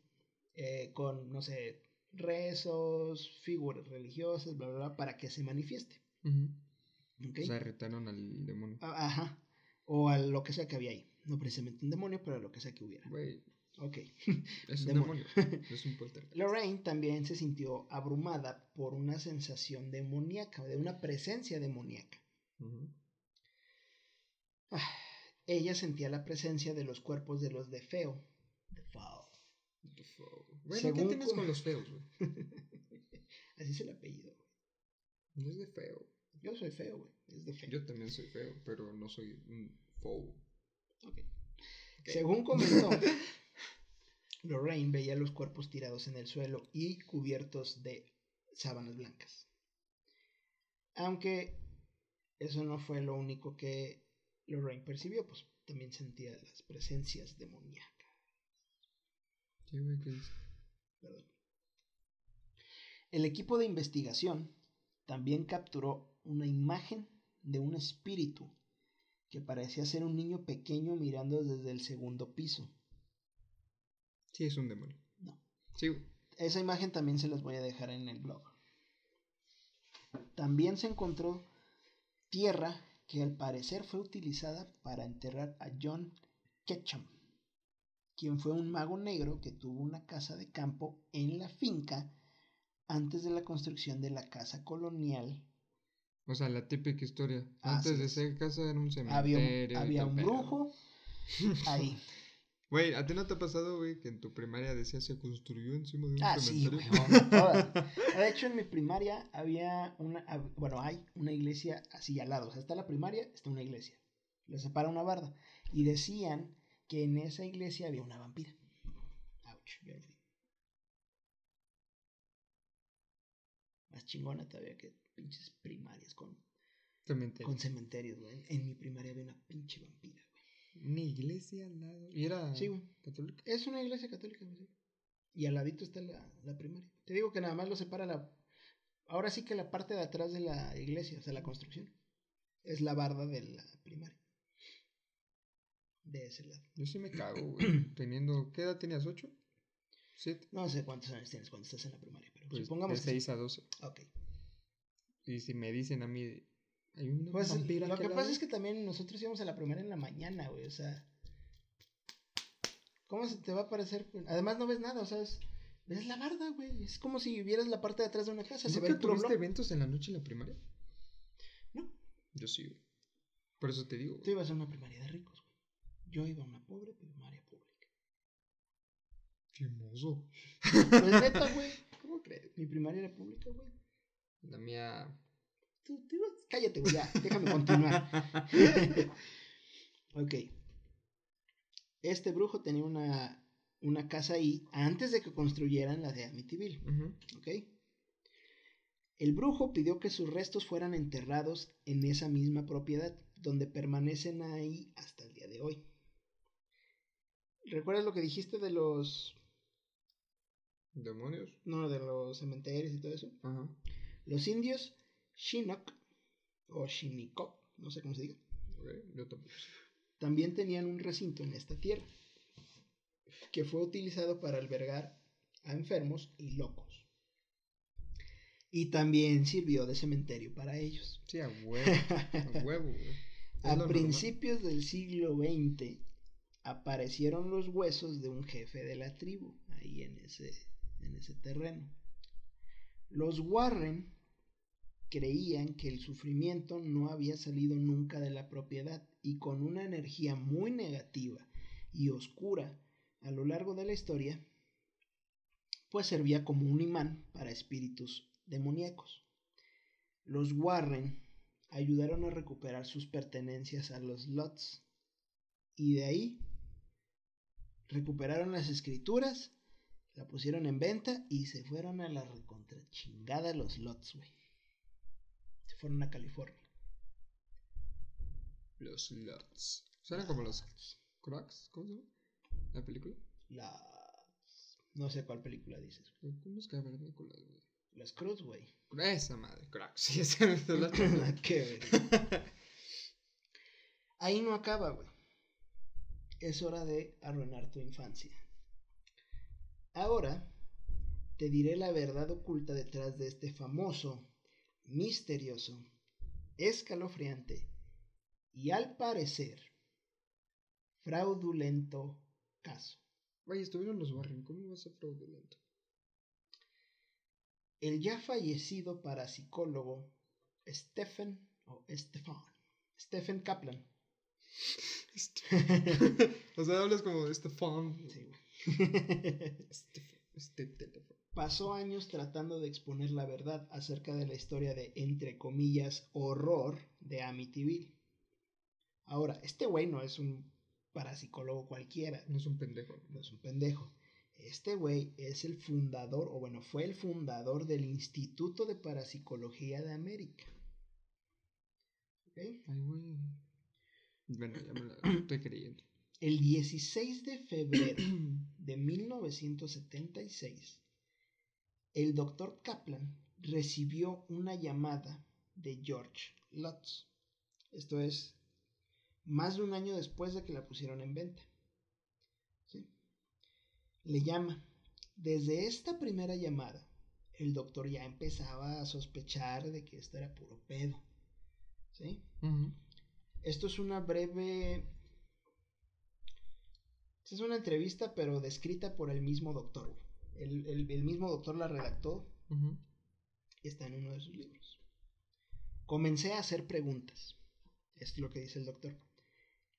eh, con, no sé, rezos, figuras religiosas, bla, bla, bla, para que se manifieste. O sea, retaron al demonio. Ah, ajá. O a lo que sea que había ahí. No precisamente un demonio, pero a lo que sea que hubiera. Güey. Ok. Es un demonio. es un poltergeist. Lorraine también se sintió abrumada por una sensación demoníaca, de una presencia demoníaca. ah, ella sentía la presencia de los cuerpos de los de Feo. Fao. De Fao. Bueno, ¿qué tienes con los feos, güey? Así es el apellido, güey. No es de feo. Yo soy feo, güey. Es de feo. Yo también soy feo, pero no soy un faux. Okay. Según comentó, Lorraine veía los cuerpos tirados en el suelo y cubiertos de sábanas blancas. Aunque eso no fue lo único que Lorraine percibió, pues también sentía las presencias demoníacas. Sí, güey, ¿qué es? Perdón. El equipo de investigación también capturó una imagen de un espíritu que parecía ser un niño pequeño mirando desde el segundo piso. Sí, es un demonio. No. Sí. Esa imagen también se las voy a dejar en el blog. También se encontró tierra que al parecer fue utilizada para enterrar a John Ketchum, quien fue un mago negro que tuvo una casa de campo en la finca antes de la construcción de la casa colonial. O sea, la típica historia. Antes de ser casa era un cementerio. Había un, había un brujo ahí. Güey, ¿a ti no te ha pasado, güey, que en tu primaria decía se construyó encima de un ah, cementerio? Sí, todas. De hecho, en mi primaria había una, bueno, hay una iglesia así al lado. O sea, está la primaria, está una iglesia. Le separa una barda. Y decían que en esa iglesia había una vampira. Ouch, yo fui. Más chingona todavía que pinches primarias con Cementerio. con cementerios, güey. En mi primaria había una pinche vampira, güey. Una iglesia al lado. ¿Y era Sí, güey. católica? Es una iglesia católica, güey. Y al ladito está la, la primaria. Te digo que nada más lo separa la. Ahora sí que la parte de atrás de la iglesia, o sea, la construcción, es la barda de la primaria. De ese lado. Yo sí me cago, güey. Teniendo. ¿Qué edad tenías? ¿8? ¿7? No sé cuántos años tienes cuando estás en la primaria, pero Pues supongamos de que 6 a 12. sí. Ok. Y si me dicen a mí. Hay una Pues vampira lo que pasa lado". es que también nosotros íbamos a la primaria en la mañana, güey. O sea. ¿Cómo se te va a parecer? Además no ves nada, o sea, es- ves la barda, güey. Es como si vieras la parte de atrás de una casa. Se ve ¿Nunca puro tuviste blog. eventos en la noche en la primaria? No. Yo sí, güey. Por eso te digo. Tú ibas a una primaria de ricos, güey. Yo iba a una pobre primaria pública. Qué hermoso. Pues neta, güey. ¿Cómo crees? Mi primaria era pública, güey. La mía. Tú, tú ibas- Cállate, güey, ya. Déjame continuar. ok. Este brujo tenía una, una casa ahí antes de que construyeran la de Amityville. Ujú. ¿Ok? El brujo pidió que sus restos fueran enterrados en esa misma propiedad, donde permanecen ahí hasta el día de hoy. ¿Recuerdas lo que dijiste de los. ¿Demonios? No, de los cementerios y todo eso? Ajá. Los indios Chinook o Shinnecock, no sé cómo se diga, Ok, yo tampoco sé. también tenían un recinto en esta tierra, que fue utilizado para albergar a enfermos y locos. Y también sirvió de cementerio para ellos. Sí, a huevo. A huevo, A normal. principios del siglo XX aparecieron los huesos de un jefe de la tribu ahí en ese, en ese terreno. Los Warren creían que el sufrimiento no había salido nunca de la propiedad y con una energía muy negativa y oscura a lo largo de la historia, pues servía como un imán para espíritus demoníacos. Los Warren ayudaron a recuperar sus pertenencias a los Lots y de ahí recuperaron las escrituras, la pusieron en venta y se fueron a la recontrachingada los Lots, güey. Se fueron a California. Los Lots. Suenan como los Crocs. ¿Cómo se llama? ¿La película? Las... No sé cuál película dices. güey. ¿Cómo es cavernícolas, güey? Las Cruz, güey. Esa madre, Crocs. Sí, esa es la que ver. Ahí no acaba, güey. Es hora de arruinar tu infancia. Ahora te diré la verdad oculta detrás de este famoso, misterioso, escalofriante y al parecer fraudulento caso. Vaya, estuvieron los Warren. ¿Cómo va a ser fraudulento? El ya fallecido parapsicólogo Stephen o Stefan Stephen Kaplan o sea, hablas como de este fan. Sí. Este, este. Pasó años tratando de exponer la verdad acerca de la historia de, entre comillas, horror de Amityville. Ahora, este güey no es un parapsicólogo cualquiera, No es un pendejo. no es un pendejo. Este güey es el fundador, o bueno, fue el fundador del Instituto de Parapsicología de América. ¿Ok? Ay, güey. Bueno, ya me la estoy creyendo. El 16 de febrero de 1976, el doctor Kaplan recibió una llamada de George Lutz. Esto es más de un año después de que la pusieron en venta. ¿Sí? Le llama. Desde esta primera llamada, el doctor ya empezaba a sospechar de que esto era puro pedo. ¿Sí? Esto es una breve... Es una entrevista, pero descrita por el mismo doctor. El, el- el mismo doctor la redactó y está en uno de sus libros. Comencé a hacer preguntas. Esto es lo que dice el doctor.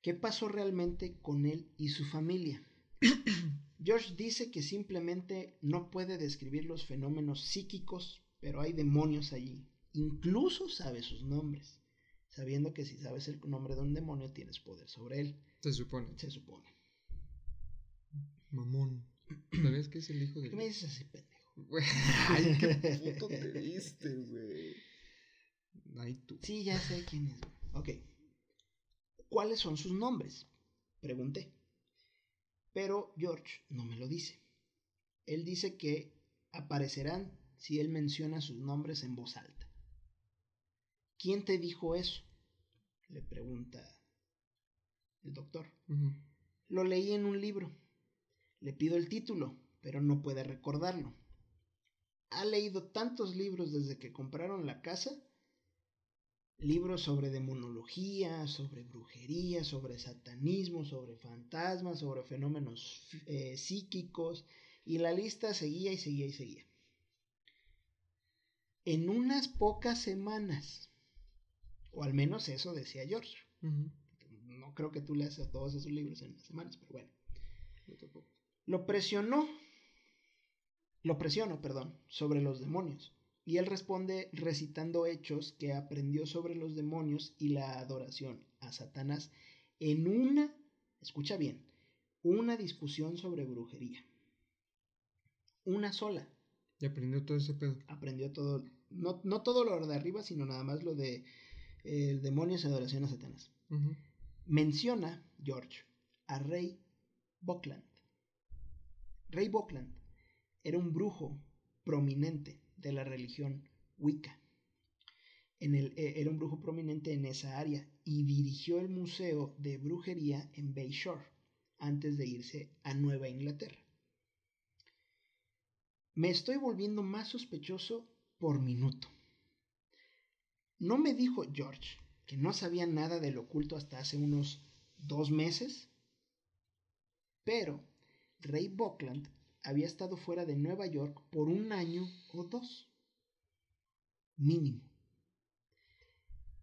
¿Qué pasó realmente con él y su familia? George dice que simplemente no puede describir los fenómenos psíquicos, pero hay demonios allí. Incluso sabe sus nombres, sabiendo que si sabes el nombre de un demonio tienes poder sobre él, Se supone. se supone. Mamón. ¿Sabes que es el hijo ¿Por de.? qué me dices así, pendejo? Güey, Ay, qué puto te viste, güey. Ay, tú. Sí, ya sé quién es. güey. Ok. ¿Cuáles son sus nombres? Pregunté. Pero George no me lo dice. Él dice que aparecerán si él menciona sus nombres en voz alta. ¿Quién te dijo eso? Le pregunta el doctor. Lo leí en un libro. Le pido el título, pero no puede recordarlo. Ha leído tantos libros desde que compraron la casa. Libros sobre demonología, sobre brujería, sobre satanismo, sobre fantasmas, sobre fenómenos eh, psíquicos. Y la lista seguía y seguía y seguía. En unas pocas semanas, o al menos eso decía George. No creo que tú leas todos esos libros en unas semanas, pero bueno. Lo presionó, lo presionó, perdón, sobre los demonios. Y él responde recitando hechos que aprendió sobre los demonios y la adoración a Satanás en una, escucha bien, una discusión sobre brujería. Una sola. Y aprendió todo ese pedo. Aprendió todo, no, no todo lo de arriba, sino nada más lo de eh, demonios y adoración a Satanás. Menciona, George, a Rey Buckland. Rey Buckland era un brujo prominente de la religión Wicca. En el, eh, era un brujo prominente en esa área y dirigió el Museo de Brujería en Bayshore antes de irse a Nueva Inglaterra. Me estoy volviendo más sospechoso por minuto. ¿No me dijo George que no sabía nada del oculto hasta hace unos dos meses? Pero Rey Buckland había estado fuera de Nueva York por un año o dos. Mínimo.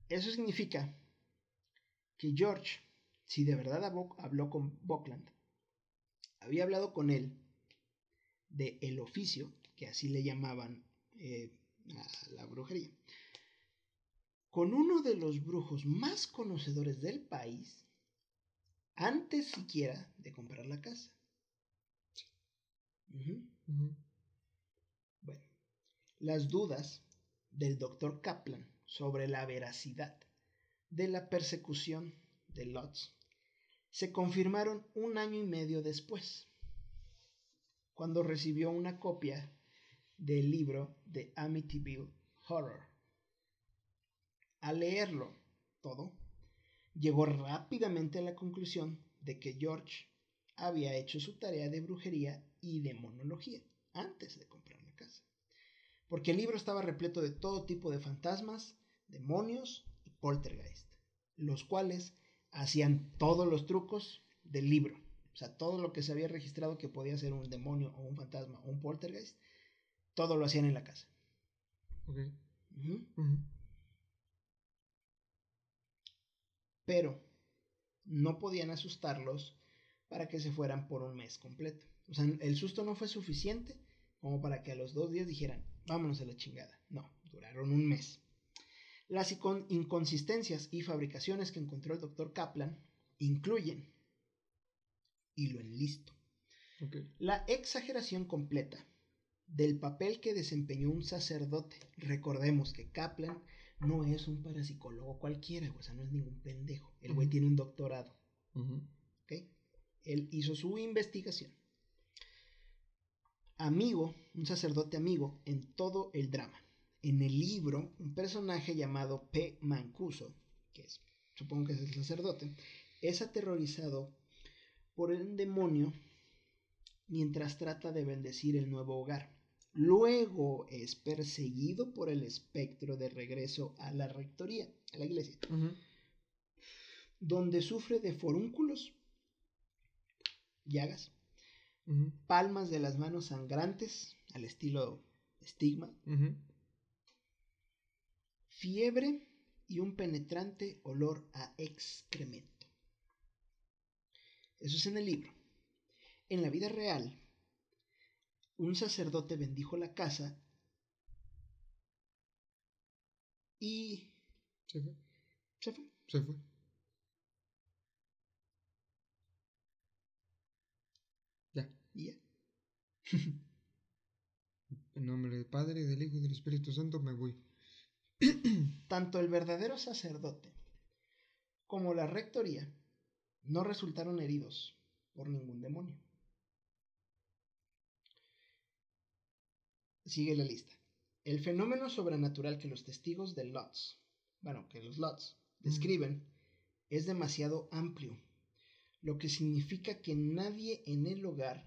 Eso significa que George, si de verdad habló con Buckland, había hablado con él de el oficio, que así le llamaban eh, a la brujería, con uno de los brujos más conocedores del país, antes siquiera de comprar la casa. Bueno, las dudas del doctor Kaplan sobre la veracidad de la persecución de Lutz se confirmaron un año y medio después, cuando recibió una copia del libro de Amityville Horror. Al leerlo todo, llegó rápidamente a la conclusión de que George había hecho su tarea de brujería y demonología antes de comprar la casa. Porque el libro estaba repleto de todo tipo de fantasmas, demonios y poltergeist, los cuales hacían todos los trucos del libro. O sea, todo lo que se había registrado que podía ser un demonio o un fantasma o un poltergeist, todo lo hacían en la casa. Pero no podían asustarlos para que se fueran por un mes completo. O sea, el susto no fue suficiente como para que a los dos días dijeran, vámonos a la chingada. No, duraron un mes. Las inconsistencias y fabricaciones que encontró el doctor Kaplan incluyen, y lo enlisto, Ok. la exageración completa del papel que desempeñó un sacerdote. Recordemos que Kaplan no es un parapsicólogo cualquiera, o sea, no es ningún pendejo. El güey tiene un doctorado. ¿ok? Él hizo su investigación. Amigo, un sacerdote amigo en todo el drama. En el libro, un personaje llamado P. Mancuso, que es, supongo que es el sacerdote, es aterrorizado por el demonio mientras trata de bendecir el nuevo hogar. Luego es perseguido por el espectro de regreso a la rectoría, a la iglesia donde sufre de forúnculos, llagas, palmas de las manos sangrantes, al estilo estigma, fiebre y un penetrante olor a excremento. Eso es en el libro. En la vida real, un sacerdote bendijo la casa y Se fue. se fue. Se fue. Ya. Y ya. En nombre del Padre, del Hijo y del Espíritu Santo me voy. Tanto el verdadero sacerdote como la rectoría no resultaron heridos por ningún demonio. Sigue la lista. El fenómeno sobrenatural que los testigos de Lutz, bueno, que los Lutz describen, es demasiado amplio, lo que significa que nadie en el hogar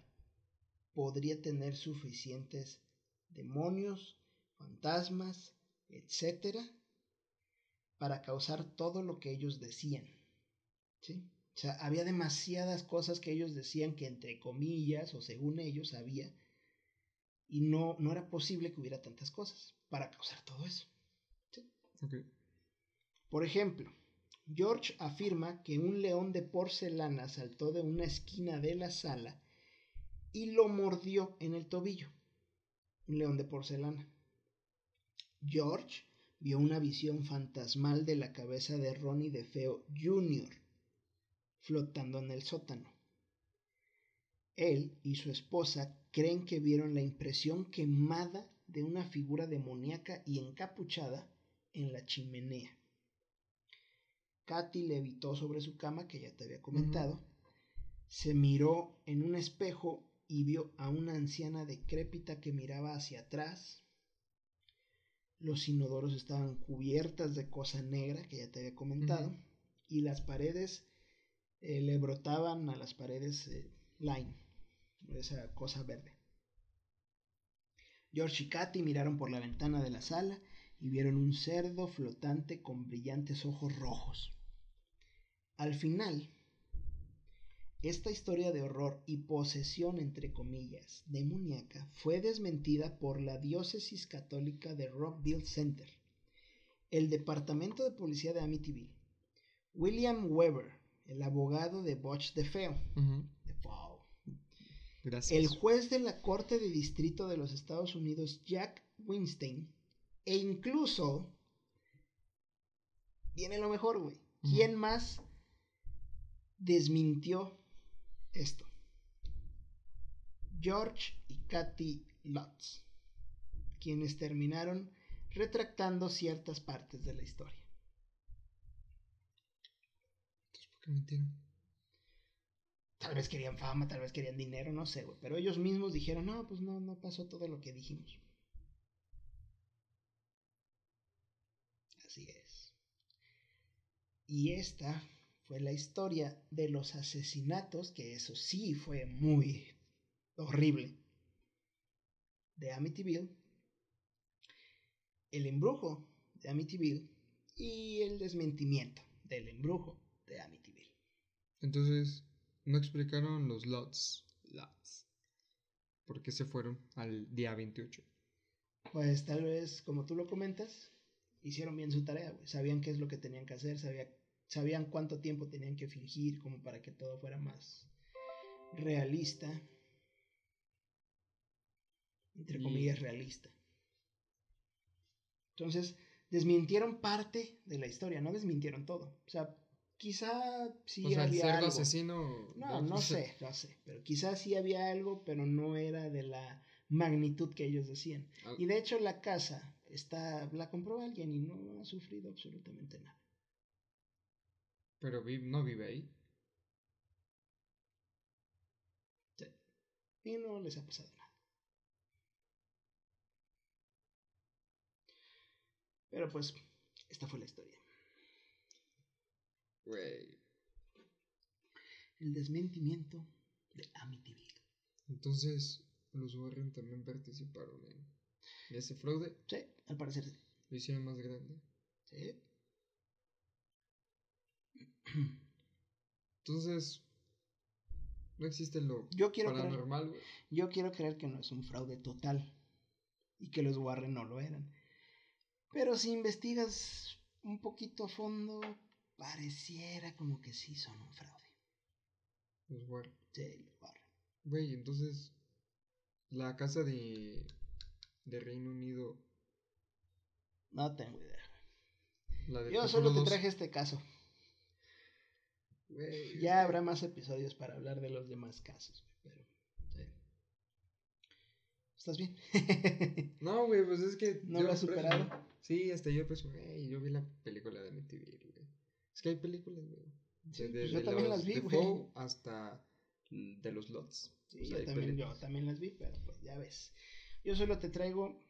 podría tener suficientes demonios, fantasmas, etcétera, para causar todo lo que ellos decían. ¿Sí? O sea, había demasiadas cosas que ellos decían que entre comillas o según ellos había y no, no era posible que hubiera tantas cosas para causar todo eso. ¿Sí? Por ejemplo, George afirma que un león de porcelana saltó de una esquina de la sala y lo mordió en el tobillo. Un león de porcelana. George vio una visión fantasmal de la cabeza de Ronnie DeFeo Jr. flotando en el sótano. Él y su esposa creen que vieron la impresión quemada de una figura demoníaca y encapuchada en la chimenea. Katy levitó sobre su cama, que ya te había comentado, se miró en un espejo y vio a una anciana decrépita que miraba hacia atrás. Los inodoros estaban cubiertas de cosa negra, que ya te había comentado, y las paredes eh, le brotaban a las paredes eh, line, esa cosa verde. George y Katy miraron por la ventana de la sala y vieron un cerdo flotante con brillantes ojos rojos. Al final, esta historia de horror y posesión, entre comillas, demoníaca, fue desmentida por la diócesis católica de Rockville Center, el departamento de policía de Amityville, William Weber, el abogado de Butch El juez de la Corte de Distrito de los Estados Unidos, Jack Winstein, e incluso, viene lo mejor, güey, ¿quién más desmintió esto? George y Kathy Lutz, quienes terminaron retractando ciertas partes de la historia. Entonces, ¿por qué mintieron? Tal vez querían fama, tal vez querían dinero, no sé, güey. Pero ellos mismos dijeron, no, pues no, no pasó todo lo que dijimos. Así es. Y esta fue la historia de los asesinatos, que eso sí fue muy horrible, de Amityville, el embrujo de Amityville y el desmentimiento del embrujo de Amityville. Entonces, no explicaron los lots. Lots. ¿Por qué se fueron al día 28? Pues tal vez, como tú lo comentas, hicieron bien su tarea, Sabían qué es lo que tenían que hacer, sabían cuánto tiempo tenían que fingir como para que todo fuera más realista. Entre comillas, realista. Entonces, desmintieron parte de la historia, no desmintieron todo. O sea, quizá sí había algo. asesino. No, no sé, no sé. Pero quizás sí había algo, pero no era de la magnitud que ellos decían. Ah. Y de hecho la casa está, la compró alguien y no ha sufrido absolutamente nada. Pero no vive ahí. Sí. Y no les ha pasado nada. Pero pues, esta fue la historia. El desmentimiento de Amityville. Entonces, los Warren también participaron en ese fraude. Sí, al parecer sí. Lo hicieron más grande. Sí. Entonces, no existe lo yo quiero paranormal, Yo quiero creer que no es un fraude total y que los Warren no lo eran. Pero si investigas un poquito a fondo, pareciera como que sí son un fraude. Los Warren. Sí, los Warren. Güey, entonces, la casa de, de Reino Unido. No tengo idea. Yo solo te traje este caso. ya habrá más episodios para hablar de los demás casos, pero. Sí. ¿Estás bien? no, güey, pues es que. ¿No lo has superado? sí, hasta yo pues, güey, yo vi la película de MTV, que hay películas, güey. Sí, pues yo también las vi, güey. hasta de los lots. Sí, yo, también, yo también las vi, pero pues ya ves. Yo solo te traigo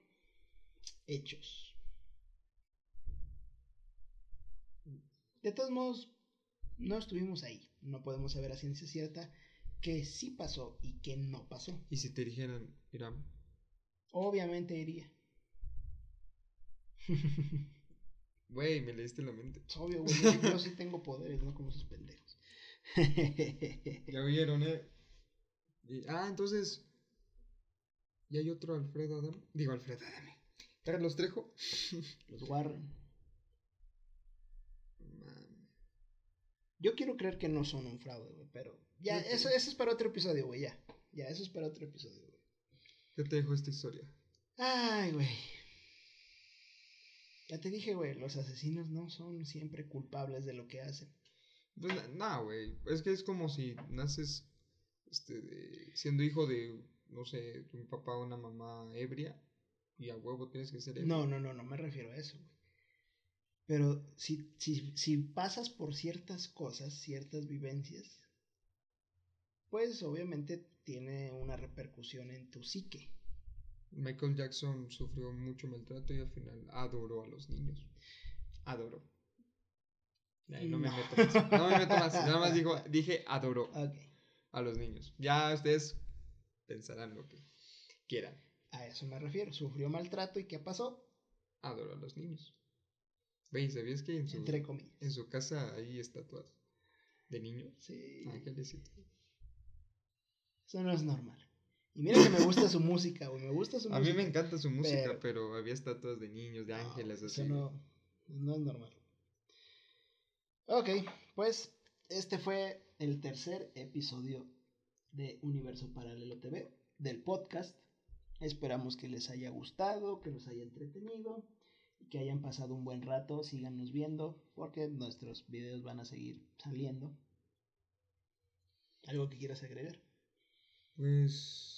hechos. De todos modos, no estuvimos ahí. No podemos saber a ciencia cierta qué sí pasó y qué no pasó. ¿Y si te dijeran, Iram? Obviamente iría. Güey, me leíste la mente. Es obvio, güey. Yo, yo sí tengo poderes, no como esos pendejos. Ya vieron, ¿eh? Y- ah, entonces. ¿Y hay otro Alfredo Adame? Digo, Alfredo Adame. Carlos Trejo. Los Warren. Man. Yo quiero creer que no son un fraude, güey, pero ya, eso, eso es para otro episodio, güey, ya. Ya, eso es para otro episodio, güey. ¿Qué te dejó esta historia? Ay, güey. Ya te dije, güey, los asesinos no son siempre culpables de lo que hacen. Pues, nah, güey. Es que es como si naces este, de- siendo hijo de, no sé, un papá o una mamá ebria. Y a huevo tienes que ser ebrio. No, no, no, no me refiero a eso, güey. Pero si, si, si pasas por ciertas cosas, ciertas vivencias, pues obviamente tiene una repercusión en tu psique. Michael Jackson sufrió mucho maltrato y al final adoró a los niños. Adoró. Ay, no me meto más. No me meto más. Nada más digo, dije adoró Ok, a los niños. Ya ustedes pensarán lo que quieran. a eso me refiero. Sufrió maltrato y ¿qué pasó? Adoró a los niños. Ve, ¿sabías que en su, Entre comillas. en su casa hay estatuas de niños? Sí. Ángeles y todo. Eso no es normal. Y mira que me gusta su música, güey. Me gusta su A mí música. me encanta su música, pero- pero, había estatuas de niños, de No, ángeles, eso así. no, no es normal. Ok, pues este fue el tercer episodio de Universo Paralelo TV, del podcast. Esperamos que les haya gustado, que los haya entretenido y que hayan pasado un buen rato. Síganos viendo porque nuestros videos van a seguir saliendo. ¿Algo que quieras agregar? Pues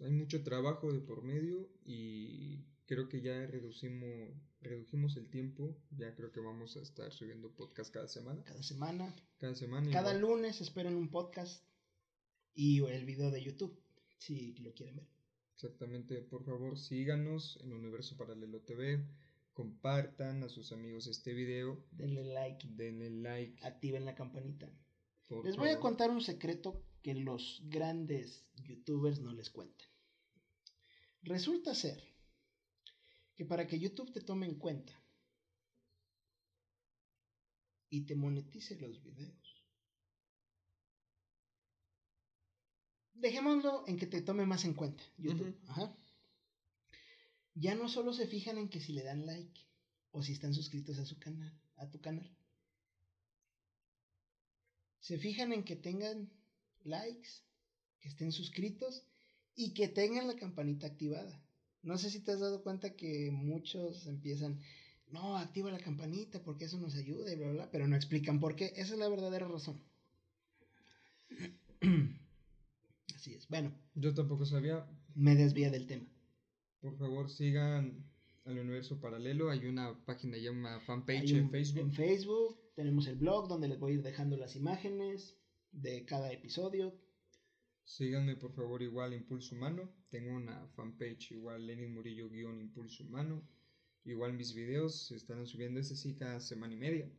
hay mucho trabajo de por medio y creo que ya reducimos, redujimos el tiempo. Ya creo que vamos a estar subiendo podcast cada semana. Cada semana, Cada semana. cada igual. lunes esperen un podcast y el video de YouTube, si lo quieren ver. Exactamente, por favor síganos en Universo Paralelo TV. Compartan a sus amigos este video. Denle like, Denle like. activen la campanita. por Les voy a contar un secreto que los grandes youtubers no les cuentan. Resulta ser que para que YouTube te tome en cuenta y te monetice los videos, dejémoslo en que te tome más en cuenta YouTube. Ajá. Ya no solo se fijan en que si le dan like o si están suscritos a su canal, a tu canal. Se fijan en que tengan likes, que estén suscritos y que tengan la campanita activada. No sé si te has dado cuenta que muchos empiezan, no, activa la campanita porque eso nos ayuda y bla, bla, bla, pero no explican por qué. Esa es la verdadera razón. Así es. Bueno, Yo tampoco sabía. me desvía del tema. Por favor, sigan al Universo Paralelo. Hay una página llamada fanpage Hay en un- Facebook. En Facebook tenemos el blog donde les voy a ir dejando las imágenes de cada episodio. Síganme por favor igual Impulso Humano. Tengo una fanpage igual Lenin Murillo guion Impulso Humano. Igual mis videos se estarán subiendo ese sí cada semana y media.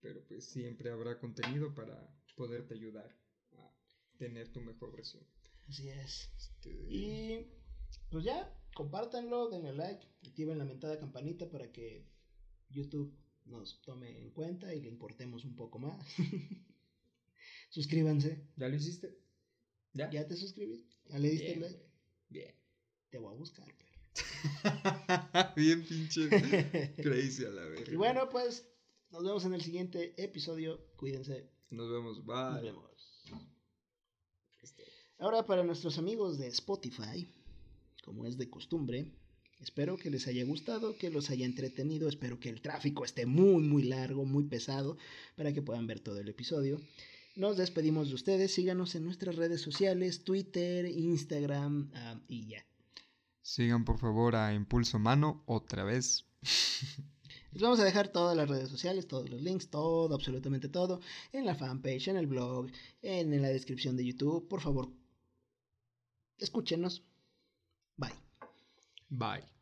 Pero pues siempre habrá contenido para poderte ayudar a tener tu mejor versión. Así es. Este, Y pues ya, compártanlo, denle like, activen la mentada campanita para que YouTube nos tome en cuenta y le importemos un poco más. Suscríbanse. ¿Ya lo hiciste? ¿Ya? ¿Ya te suscribiste? ¿Ya le diste Bien, like? Bien. Te voy a buscar, perro. Bien pinche crazy a la verga. y bueno, pues nos vemos en el siguiente episodio. Cuídense. Nos vemos. Bye. Nos vemos. Ahora para nuestros amigos de Spotify, como es de costumbre, espero que les haya gustado, que los haya entretenido, espero que el tráfico esté muy muy largo, muy pesado, para que puedan ver todo el episodio. Nos despedimos de ustedes, síganos en nuestras redes sociales, Twitter, Instagram ah, y ya. Sigan por favor a Impulso Mano otra vez. Les vamos a dejar todas las redes sociales, todos los links, todo, absolutamente todo, en la fanpage, en el blog, en, en la descripción de YouTube. Por favor, escúchenos. Bye. Bye.